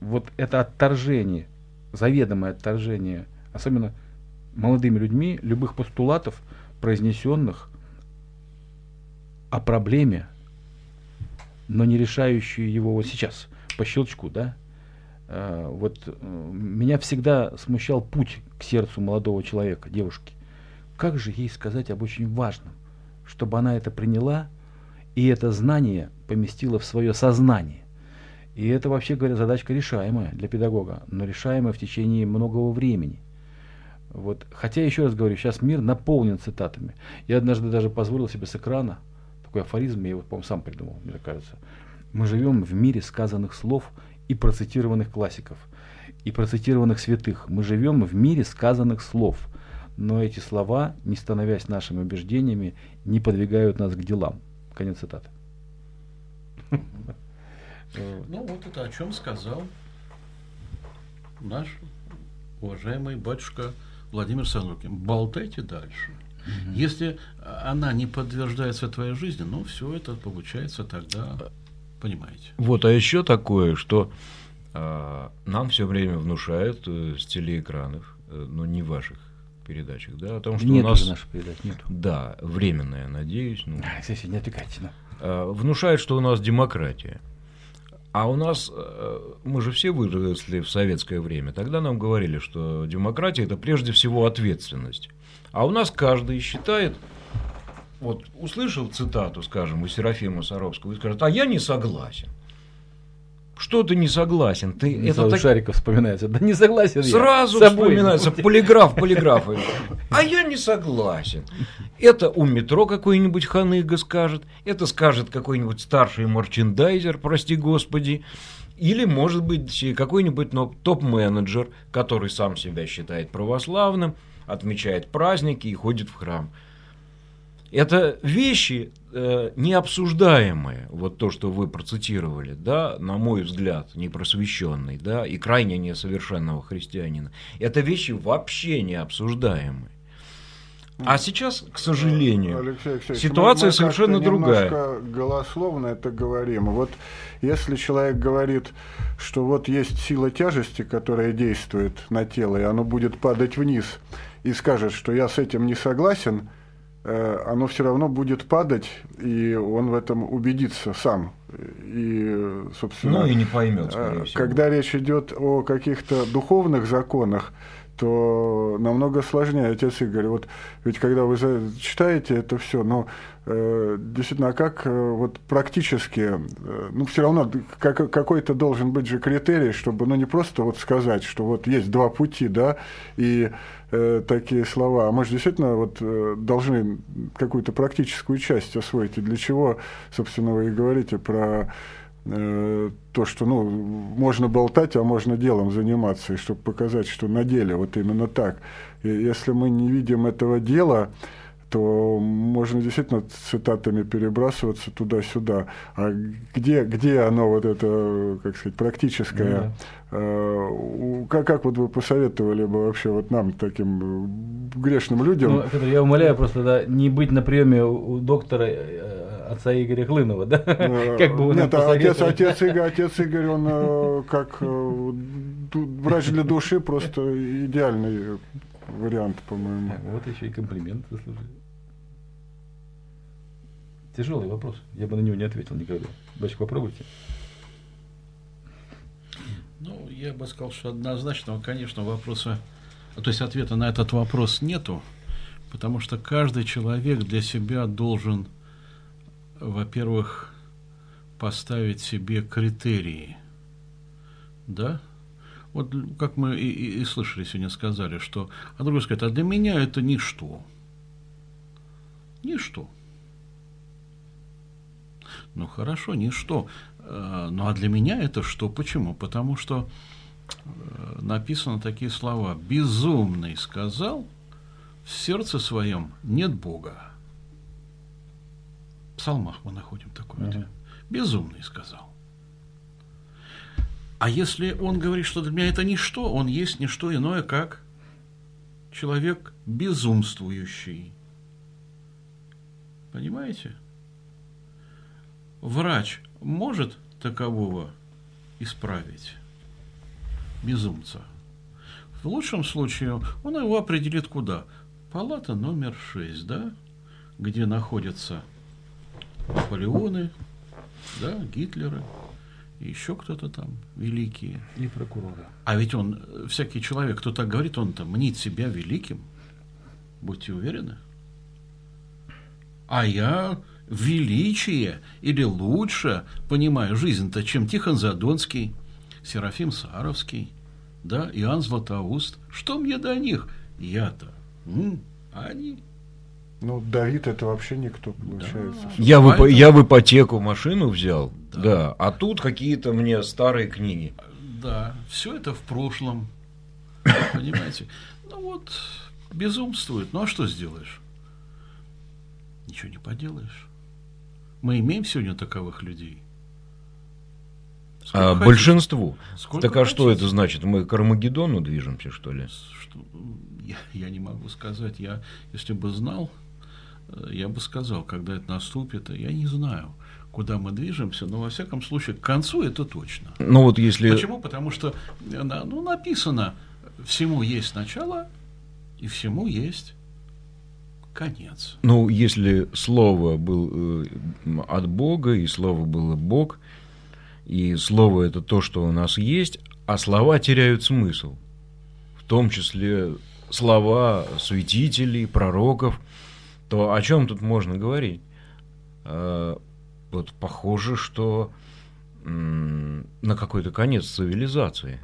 S3: вот это отторжение, заведомое отторжение, особенно молодыми людьми, любых постулатов, произнесенных о проблеме, но не решающую его вот сейчас, по щелчку, да? А, вот э, меня всегда смущал путь к сердцу молодого человека, девушки. Как же ей сказать об очень важном, чтобы она это приняла и это знание поместила в свое сознание. И это, вообще говоря, задачка решаемая для педагога, но решаемая в течение многого времени. Вот. Хотя, еще раз говорю, сейчас мир наполнен цитатами. Я однажды даже позволил себе с экрана такой афоризм, я его, по-моему, сам придумал, мне кажется. Мы живем в мире сказанных слов и процитированных классиков, и процитированных святых. Мы живем в мире сказанных слов, но эти слова, не становясь нашими убеждениями, не подвигают нас к делам. Конец цитаты. (laughs)
S7: Ну, вот это о чем сказал наш уважаемый батюшка Владимир Сорокин. Болтайте дальше. Угу. Если она не подтверждается в твоей жизни, ну, все это получается тогда, понимаете.
S6: Вот, а еще такое, что э, нам все время внушают э, с телеэкранов, э, но не ваших передачах, да, о том, что
S3: нет
S6: у нас...
S3: наших передач, нет.
S6: Да, временная, надеюсь.
S3: Ну, (laughs) Кстати, не отвлекайте. Да.
S6: Э, внушают, что у нас демократия. А у нас, э, мы же все выросли в советское время, тогда нам говорили, что демократия – это прежде всего ответственность. А у нас каждый считает, вот услышал цитату, скажем, у Серафима Саровского, и скажет, а я не согласен. Что ты не согласен? Ты
S3: не это так... Шариков вспоминается. Да не согласен
S6: Сразу я. вспоминается полиграф, полиграф. А я не согласен. Это у метро какой-нибудь ханыга скажет, это скажет какой-нибудь старший марчендайзер, прости господи. Или, может быть, какой-нибудь топ-менеджер, который сам себя считает православным, отмечает праздники и ходит в храм. Это вещи э, необсуждаемые, вот то, что вы процитировали, да, на мой взгляд, непросвещенный, да, и крайне несовершенного христианина. Это вещи вообще необсуждаемые. А сейчас, к сожалению, Алексей Алексеевич, ситуация мы, мы совершенно другая.
S5: голословно это говорим. Вот если человек говорит, что вот есть сила тяжести, которая действует на тело, и оно будет падать вниз, и скажет, что я с этим не согласен, э, оно все равно будет падать, и он в этом убедится сам. И, собственно,
S6: ну и не поймет,
S5: э, Когда речь идет о каких-то духовных законах, то намного сложнее, отец Игорь. Вот ведь когда вы читаете это все, э, действительно, а как э, вот практически, э, ну, все равно как, какой-то должен быть же критерий, чтобы, ну, не просто вот сказать, что вот есть два пути, да, и э, такие слова, а мы же действительно вот э, должны какую-то практическую часть освоить, и для чего, собственно, вы и говорите про Э, то, что ну, можно болтать, а можно делом заниматься, и чтобы показать, что на деле вот именно так. И если мы не видим этого дела, то можно действительно цитатами перебрасываться туда-сюда. А где, где оно, вот это, как сказать, практическое? Yeah. Как, как вот вы посоветовали бы вообще вот нам, таким грешным людям?
S3: Ну, Петр, я умоляю просто да, не быть на приеме у доктора э, отца Игоря Хлынова, да?
S5: Э, как бы Нет, отец, отец, Игорь, отец Игорь, он э, как э, врач для души просто идеальный вариант, по-моему.
S3: Вот еще и комплимент заслужил. Тяжелый вопрос. Я бы на него не ответил никогда. Дочка, попробуйте.
S7: Ну, я бы сказал, что однозначного, конечно, вопроса, то есть ответа на этот вопрос нету, потому что каждый человек для себя должен во-первых, поставить себе критерии, да? Вот как мы и, и, и слышали сегодня, сказали, что, а другой сказать, а для меня это ничто. Ничто. Ну хорошо, ничто. Э, ну а для меня это что? Почему? Потому что э, написано такие слова. Безумный сказал, в сердце своем нет Бога псалмах мы находим такое. Uh-huh. Безумный сказал. А если он говорит, что для меня это ничто, он есть не что иное, как человек безумствующий. Понимаете? Врач может такового исправить, безумца. В лучшем случае он его определит куда? Палата номер 6, да? Где находится Наполеоны, да, Гитлеры, еще кто-то там великие.
S3: И прокуроры.
S7: А ведь он, всякий человек, кто так говорит, он там мнит себя великим. Будьте уверены. А я величие или лучше понимаю жизнь-то, чем Тихон Задонский, Серафим Саровский, да, Иоанн Златоуст. Что мне до них? Я-то. М? А они
S5: ну, Давид это вообще никто, получается. Да.
S6: Я, в, я в ипотеку машину взял, да. да, а тут какие-то мне старые книги.
S7: Да, все это в прошлом, понимаете. Ну вот, безумствует, ну а что сделаешь? Ничего не поделаешь. Мы имеем сегодня таковых людей.
S6: Сколько а хотите? большинству. Сколько так а хотите? что это значит? Мы к Армагеддону движемся, что ли? Что,
S7: я, я не могу сказать. Я, если бы знал, Э, я бы сказал, когда это наступит, я не знаю, куда мы движемся, но во всяком случае к концу это точно.
S6: Ну вот если...
S7: Почему? Потому что э, ну, написано, всему есть начало и всему есть конец.
S6: Ну, если слово было э, от Бога, и слово было Бог, и слово это то, что у нас есть, а слова теряют смысл. В том числе слова святителей, пророков – то о чем тут можно говорить? Э, вот похоже, что на какой-то конец цивилизации.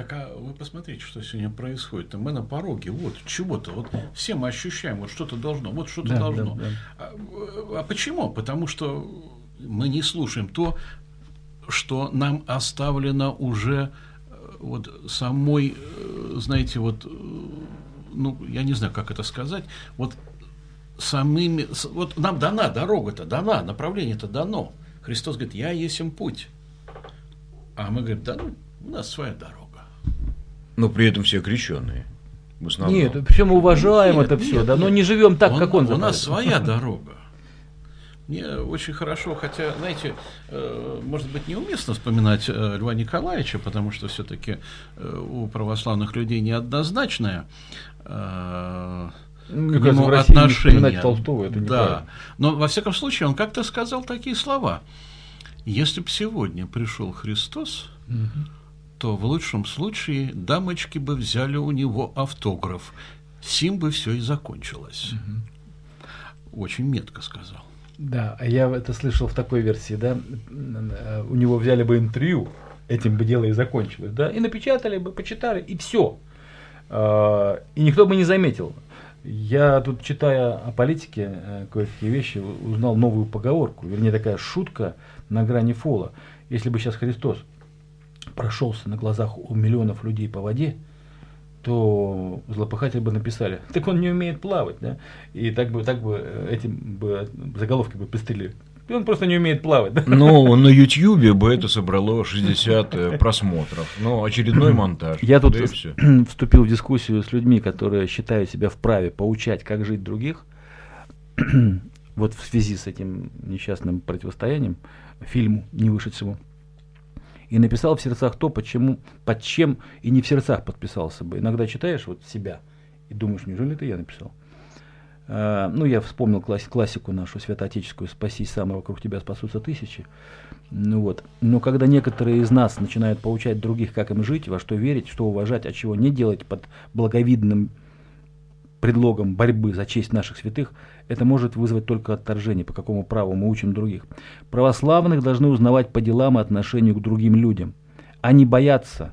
S7: Так а вы посмотрите, что сегодня происходит. Мы на пороге, вот чего-то, вот все мы ощущаем, вот что-то должно, вот что-то да, должно. Да, да. А, а почему? Потому что мы не слушаем то, что нам оставлено уже э, вот самой, э, знаете, вот, ну, я не знаю, как это сказать, вот самыми... Вот нам дана дорога-то, дана, направление-то дано. Христос говорит, я есть им путь. А мы говорим, да ну, у нас своя дорога.
S6: Но при этом все крещенные.
S3: В основном. Нет, все мы уважаем нет, это нет, все, нет, да, но не живем так, он, как он.
S7: У нас своя дорога. Мне очень хорошо, хотя, знаете, э, может быть, неуместно вспоминать э, Льва Николаевича, потому что все-таки э, у православных людей неоднозначная
S3: ну, к нему отношения. Толстого, это
S7: да. Но, во всяком случае, он как-то сказал такие слова. Если бы сегодня пришел Христос, угу. То в лучшем случае дамочки бы взяли у него автограф. Сим бы все и закончилось. Угу. Очень метко сказал.
S3: Да, а я это слышал в такой версии, да, у него взяли бы интервью, этим бы дело и закончилось, да, и напечатали бы, почитали, и все. А, и никто бы не заметил. Я тут, читая о политике э, кое-какие вещи, узнал новую поговорку, вернее, такая шутка на грани фола. Если бы сейчас Христос прошелся на глазах у миллионов людей по воде, то злопыхатели бы написали, (laughs) так он не умеет плавать, да, и так бы, так бы э, этим бы заголовки бы пестрили. Он просто не умеет плавать. (laughs) Да?
S6: Ну, на Ютьюбе бы это собрало 60 э, просмотров. Ну, очередной монтаж.
S3: Я тут (clears throat) вступил в дискуссию с людьми, которые считают себя вправе поучать, как жить других. (clears throat) вот в связи с этим несчастным противостоянием, фильму, не вышедшему и написал в сердцах то, почему, под чем и не в сердцах подписался бы. Иногда читаешь вот себя и думаешь, неужели это я написал? А, ну, я вспомнил класс, классику нашу святоотеческую «Спасись сам, вокруг тебя спасутся тысячи». Ну вот. Но когда некоторые из нас начинают поучать других, как им жить, во что верить, что уважать, а чего не делать под благовидным предлогом борьбы за честь наших святых, это может вызвать только отторжение, по какому праву мы учим других. Православных должны узнавать по делам и отношению к другим людям, а не бояться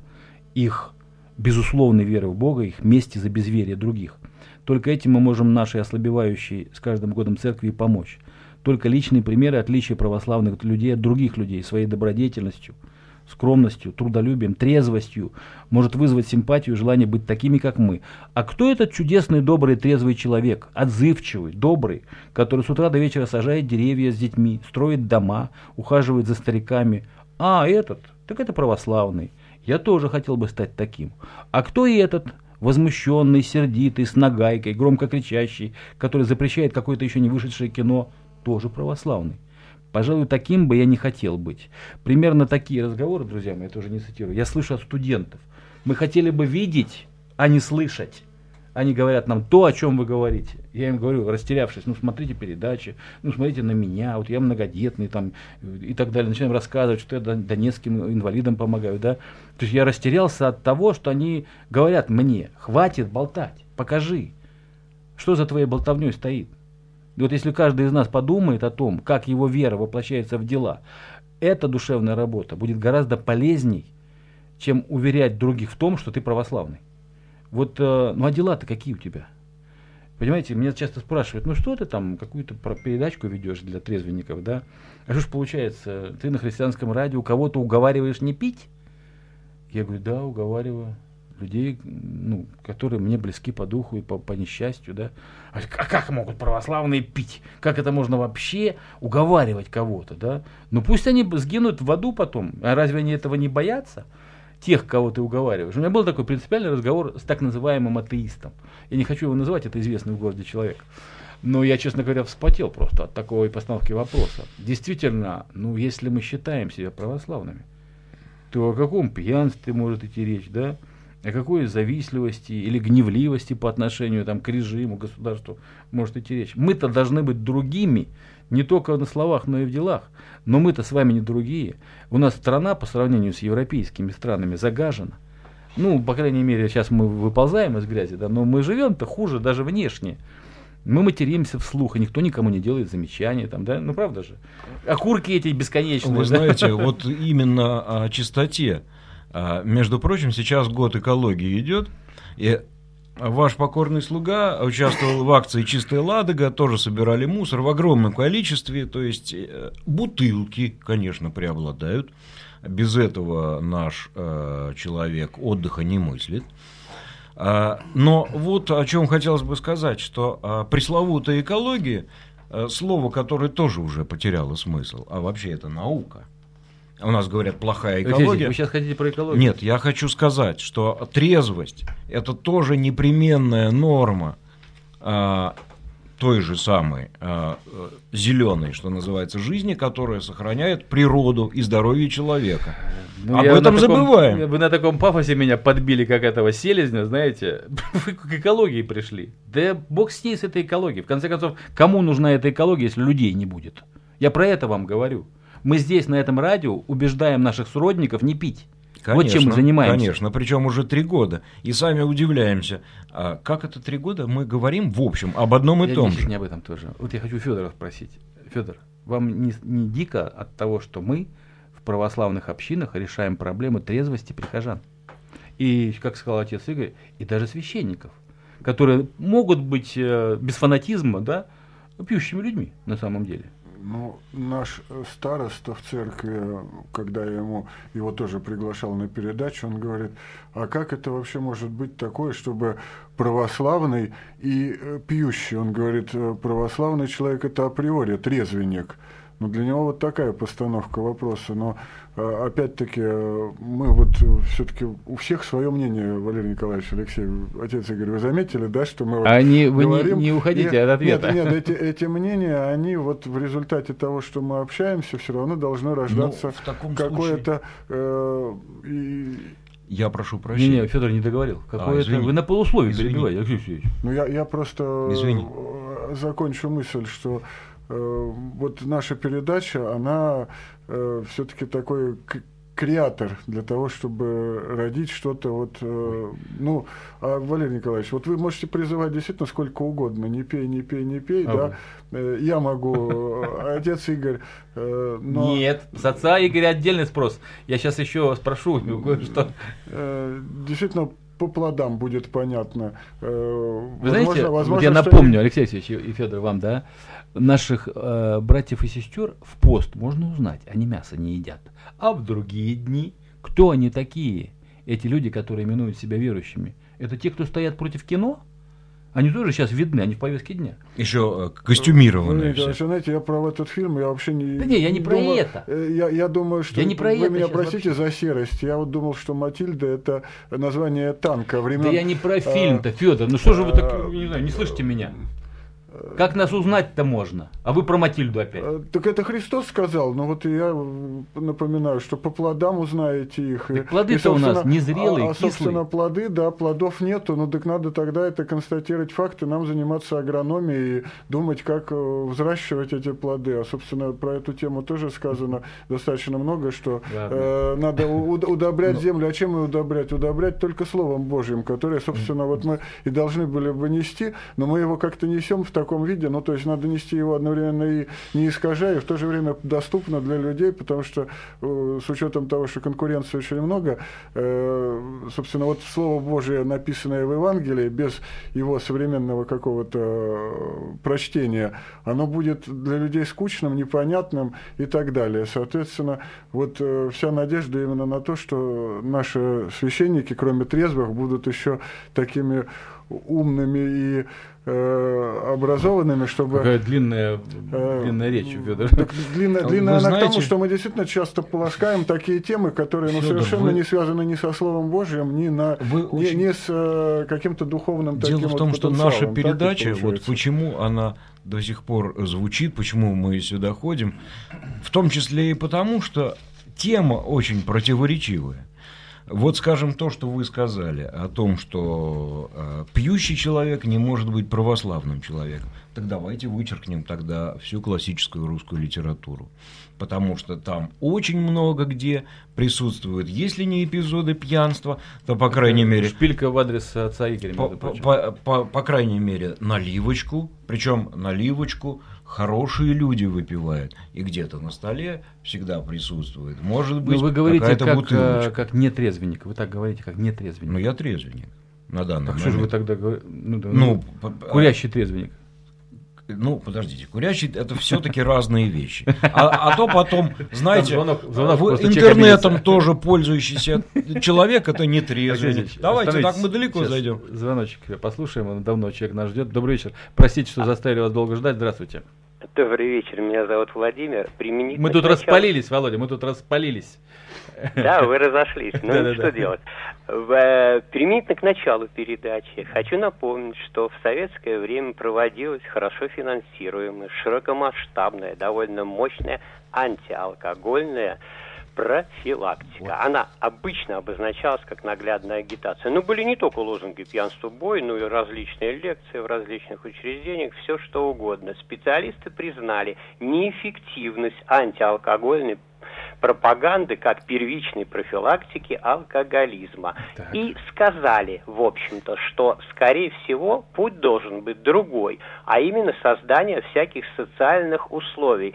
S3: их безусловной веры в Бога, их мести за безверие других. Только этим мы можем нашей ослабевающей с каждым годом церкви помочь. Только личные примеры отличия православных людей от других людей своей добродетельностью – скромностью, трудолюбием, трезвостью может вызвать симпатию и желание быть такими, как мы. А кто этот чудесный, добрый, трезвый человек, отзывчивый, добрый, который с утра до вечера сажает деревья с детьми, строит дома, ухаживает за стариками? А, этот, так это православный. Я тоже хотел бы стать таким. А кто и этот, возмущенный, сердитый, с нагайкой, громко кричащий, который запрещает какое-то еще не вышедшее кино, тоже православный? Пожалуй, таким бы я не хотел быть. Примерно такие разговоры, друзья мои, я тоже не цитирую, я слышу от студентов. Мы хотели бы видеть, а не слышать. Они говорят нам то, о чем вы говорите. Я им говорю, растерявшись, ну смотрите передачи, ну смотрите на меня, вот я многодетный там и так далее. Начинаем рассказывать, что я донецким инвалидам помогаю, да. То есть я растерялся от того, что они говорят мне, хватит болтать, покажи, что за твоей болтовней стоит. И вот если каждый из нас подумает о том, как его вера воплощается в дела, эта душевная работа будет гораздо полезней, чем уверять других в том, что ты православный. Вот, э, ну а дела-то какие у тебя? Понимаете, меня часто спрашивают, ну что ты там, какую-то передачку ведешь для трезвенников, да? А что ж получается, ты на христианском радио кого-то уговариваешь не пить? Я говорю, да, уговариваю людей, ну, которые мне близки по духу и по, по несчастью, да. А, а как могут православные пить? Как это можно вообще уговаривать кого-то, да? Ну пусть они сгинут в аду потом. А разве они этого не боятся? Тех, кого ты уговариваешь. У меня был такой принципиальный разговор с так называемым атеистом. Я не хочу его называть, это известный в городе человек. Но я, честно говоря, вспотел просто от такой постановки вопроса. Действительно, ну, если мы считаем себя православными, то о каком пьянстве может идти речь, да? О какой завистливости или гневливости по отношению там, к режиму, государству может идти речь. Мы-то должны быть другими, не только на словах, но и в делах. Но мы-то с вами не другие. У нас страна по сравнению с европейскими странами загажена. Ну, по крайней мере, сейчас мы выползаем из грязи, да, но мы живем-то хуже даже внешне. Мы материмся вслух, и никто никому не делает замечания, там, да, ну правда же. Окурки эти бесконечные.
S6: Вы знаете, (laughs) вот именно о чистоте между прочим, сейчас год экологии идет, и ваш покорный слуга участвовал в акции «Чистая Ладога», тоже собирали мусор в огромном количестве, то есть э, бутылки, конечно, преобладают. Без этого наш э, человек отдыха не мыслит. А, но вот о чем хотелось бы сказать, что а, пресловутая экология, э, слово, которое тоже уже потеряло смысл, а вообще это наука – у нас говорят плохая экология.
S3: Вы сейчас хотите про экологию?
S6: Нет, я хочу сказать, что трезвость это тоже непременная норма а, той же самой а, зеленой, что называется, жизни, которая сохраняет природу и здоровье человека. Ну, Об этом таком, забываем.
S3: Вы на таком пафосе меня подбили, как этого селезня, знаете, (laughs) вы к экологии пришли. Да бог с ней, с этой экологией. В конце концов, кому нужна эта экология, если людей не будет? Я про это вам говорю. Мы здесь, на этом радио, убеждаем наших сродников не пить.
S6: Конечно, вот чем мы занимаемся. Конечно, причем уже три года. И сами удивляемся, а как это три года мы говорим в общем об одном и
S3: я
S6: том же.
S3: не об этом тоже. Вот я хочу Федора спросить. Федор, вам не, не дико от того, что мы в православных общинах решаем проблемы трезвости прихожан? И, как сказал отец Игорь, и даже священников, которые могут быть э, без фанатизма, да, пьющими людьми на самом деле.
S5: Ну, наш староста в церкви, когда я ему его тоже приглашал на передачу, он говорит, а как это вообще может быть такое, чтобы православный и э, пьющий, он говорит, «Э, православный человек это априори трезвенник, ну, для него вот такая постановка вопроса. Но э, опять-таки мы вот все-таки у всех свое мнение, Валерий Николаевич, Алексей, отец Игорь, вы заметили, да, что мы вот
S3: они, вы говорим, не, не уходите и, от ответа.
S5: Нет, нет, эти, эти мнения, они вот в результате того, что мы общаемся, все равно должны рождаться ну, какое-то э,
S6: я прошу прощения. Не,
S3: не, Федор не договорил. А, Какое-то... Вы на полусловие перебиваете, Алексей
S5: Ну, я, я просто Извини. закончу мысль, что Э, вот наша передача, она э, все-таки такой креатор для того, чтобы родить что-то вот, э, ну, а, Валерий Николаевич, вот вы можете призывать действительно сколько угодно, не пей, не пей, не пей, а да, вы? я могу, отец Игорь,
S3: но... Нет, с отца Игоря отдельный спрос, я сейчас еще спрошу
S5: что Действительно, по плодам будет понятно.
S3: Вы возможно, знаете, возможно, я напомню, Алексей Алексеевич и Федор, вам, да, наших э, братьев и сестер в пост можно узнать, они мясо не едят. А в другие дни, кто они такие, эти люди, которые именуют себя верующими? Это те, кто стоят против кино? Они тоже сейчас видны, они в повестке дня.
S6: Еще э, костюмированные.
S5: Вы, все. знаете, я про этот фильм, я вообще не...
S3: Да не, я не про думаю, это.
S5: Э, я, я думаю, что...
S3: Я не про
S5: вы
S3: это
S5: меня простите вообще. за серость. Я вот думал, что Матильда это название танка времен... Да
S3: я не про фильм-то, Федор. Ну что же вы так, а, не знаю, не слышите меня? Как нас узнать-то можно? А вы про Матильду опять. Э,
S5: так это Христос сказал, но вот я напоминаю, что по плодам узнаете их.
S3: плоды-то у нас незрелые,
S5: а, а, собственно, плоды, да, плодов нету, но так надо тогда это констатировать факты, нам заниматься агрономией и думать, как э, взращивать эти плоды. А, собственно, про эту тему тоже сказано достаточно много, что э, надо удобрять землю. А чем ее удобрять? Удобрять только Словом Божьим, которое, собственно, вот мы и должны были бы нести, но мы его как-то несем в таком виде, ну, то есть надо нести его одновременно и не искажая, и в то же время доступно для людей, потому что э, с учетом того, что конкуренции очень много, э, собственно, вот Слово Божие, написанное в Евангелии, без его современного какого-то э, прочтения, оно будет для людей скучным, непонятным и так далее. Соответственно, вот вся надежда именно на то, что наши священники, кроме трезвых, будут еще такими умными и э, образованными, чтобы...
S3: Какая длинная, э, длинная речь у Федора.
S5: Длинная, длинная она знаете... к тому, что мы действительно часто полоскаем такие темы, которые ну, совершенно вы... не связаны ни со Словом Божьим, ни, на, вы ни, очень... ни с э, каким-то духовным
S6: Дело
S5: таким
S6: в том, вот что наша передача, вот почему она до сих пор звучит, почему мы сюда ходим, в том числе и потому, что тема очень противоречивая. Вот, скажем, то, что вы сказали о том, что э, пьющий человек не может быть православным человеком. Так давайте вычеркнем тогда всю классическую русскую литературу. Потому что там очень много где присутствуют, если не эпизоды пьянства, то, по крайней мере...
S3: Шпилька в адрес отца Игоря,
S6: по, по, по, по, по крайней мере, наливочку, причем наливочку хорошие люди выпивают, и где-то на столе всегда присутствует. Может быть,
S3: Но вы говорите как, бутылочка. как нетрезвенник, вы так говорите, как нетрезвенник.
S6: Ну, я трезвенник на данный
S3: так
S6: момент.
S3: что же вы тогда? Ну, ну, ну, курящий трезвенник.
S6: Ну, подождите, курящий это все-таки разные вещи. А, а то потом, знаете, звонок, звонок вы интернетом тоже пользующийся человек, это не трезвый. Давайте, так мы далеко Сейчас зайдем.
S3: Звоночек послушаем, он давно человек нас ждет. Добрый вечер. Простите, что заставили вас долго ждать. Здравствуйте.
S9: Добрый вечер, меня зовут Владимир.
S3: Применительно мы тут распалились, Володя, мы тут распалились. (laughs)
S9: Да, вы разошлись. Ну, что делать? Э, применительно к началу передачи хочу напомнить, что в советское время проводилась хорошо финансируемая, широкомасштабная, довольно мощная антиалкогольная профилактика. Она обычно обозначалась как наглядная агитация. Но были не только лозунги «пьянство бой», но и различные лекции в различных учреждениях, все что угодно. Специалисты признали неэффективность антиалкогольной пропаганды как первичной профилактики алкоголизма. Так. И сказали, в общем-то, что, скорее всего, путь должен быть другой, а именно создание всяких социальных условий.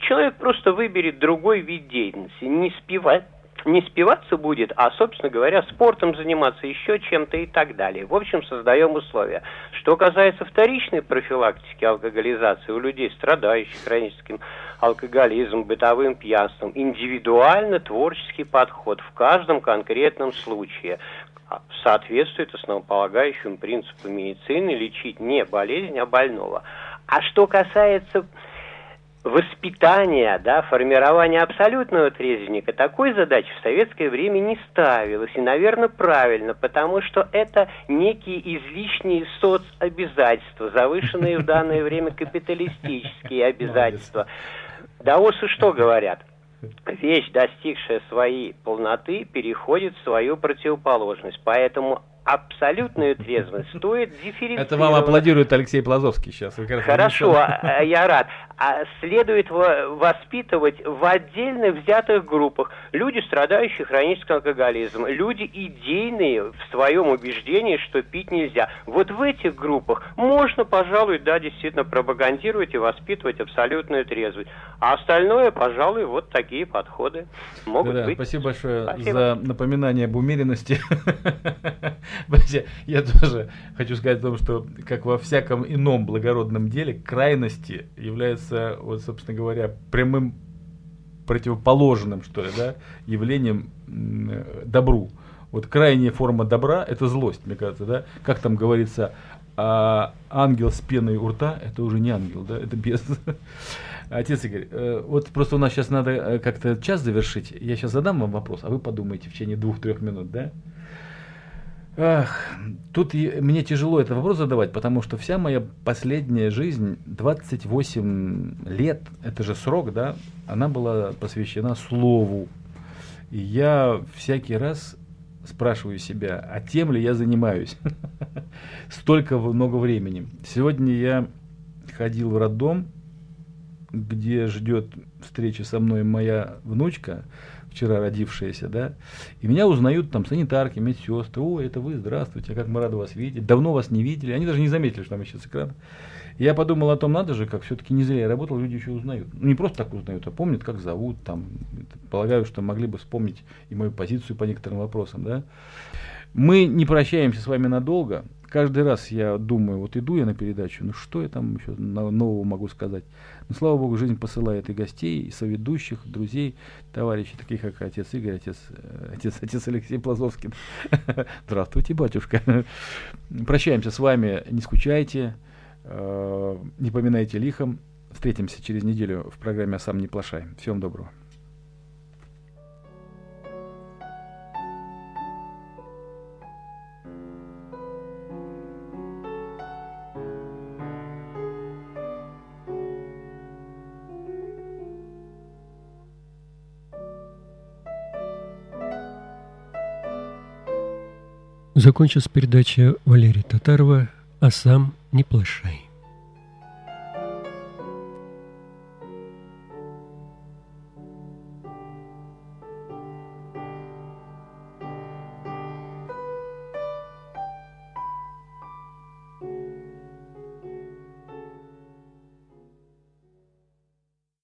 S9: Человек просто выберет другой вид деятельности, не спивать не спиваться будет, а, собственно говоря, спортом заниматься, еще чем-то и так далее. В общем, создаем условия. Что касается вторичной профилактики алкоголизации у людей, страдающих хроническим алкоголизмом, бытовым пьянством, индивидуально творческий подход в каждом конкретном случае соответствует основополагающим принципам медицины лечить не болезнь, а больного. А что касается воспитания, да, формирования абсолютного трезвенника, такой задачи в советское время не ставилось. И, наверное, правильно, потому что это некие излишние соцобязательства, завышенные в данное время капиталистические обязательства. Даосы что говорят? Вещь, достигшая своей полноты, переходит в свою противоположность. Поэтому абсолютную трезвость стоит дифференцировать.
S3: Это вам аплодирует Алексей Плазовский сейчас.
S9: Хорошо, а, я рад. А следует воспитывать в отдельно взятых группах. Люди, страдающие хроническим алкоголизмом, люди идейные в своем убеждении, что пить нельзя. Вот в этих группах можно, пожалуй, да, действительно пропагандировать и воспитывать абсолютную трезвость. А остальное, пожалуй, вот такие подходы могут да, быть.
S3: Спасибо большое спасибо. за напоминание об умеренности. (laughs) (laughs) Я тоже хочу сказать о том, что, как во всяком ином благородном деле, крайности являются, вот, собственно говоря, прямым противоположным, что ли, да, явлением добру. Вот крайняя форма добра – это злость, мне кажется, да. Как там говорится, а ангел с пеной у рта – это уже не ангел, да, это без. (laughs) Отец Игорь, э, вот просто у нас сейчас надо э, как-то час завершить. Я сейчас задам вам вопрос, а вы подумайте в течение двух-трех минут, да? Ах, тут мне тяжело этот вопрос задавать, потому что вся моя последняя жизнь, 28 лет, это же срок, да, она была посвящена слову. И я всякий раз спрашиваю себя, а тем ли я занимаюсь? (laughs) Столько много времени. Сегодня я ходил в роддом, где ждет встречи со мной моя внучка, вчера родившаяся, да, и меня узнают там санитарки, медсестры, о, это вы, здравствуйте, как мы рады вас видеть, давно вас не видели, они даже не заметили, что там еще с экрана. Я подумал о том, надо же, как все-таки не зря я работал, люди еще узнают. Ну, не просто так узнают, а помнят, как зовут, там, полагаю, что могли бы вспомнить и мою позицию по некоторым вопросам, да. Мы не прощаемся с вами надолго, каждый раз я думаю, вот иду я на передачу, ну что я там еще нового могу сказать. Но, слава богу, жизнь посылает и гостей, и соведущих, друзей, товарищей, таких как отец Игорь, отец, э, отец, отец Алексей Плазовский. (laughs) Здравствуйте, батюшка. Прощаемся с вами, не скучайте, э, не поминайте лихом. Встретимся через неделю в программе «А сам не плашай». Всем доброго.
S10: Закончилась передача Валерия Татарова «А сам не плашай».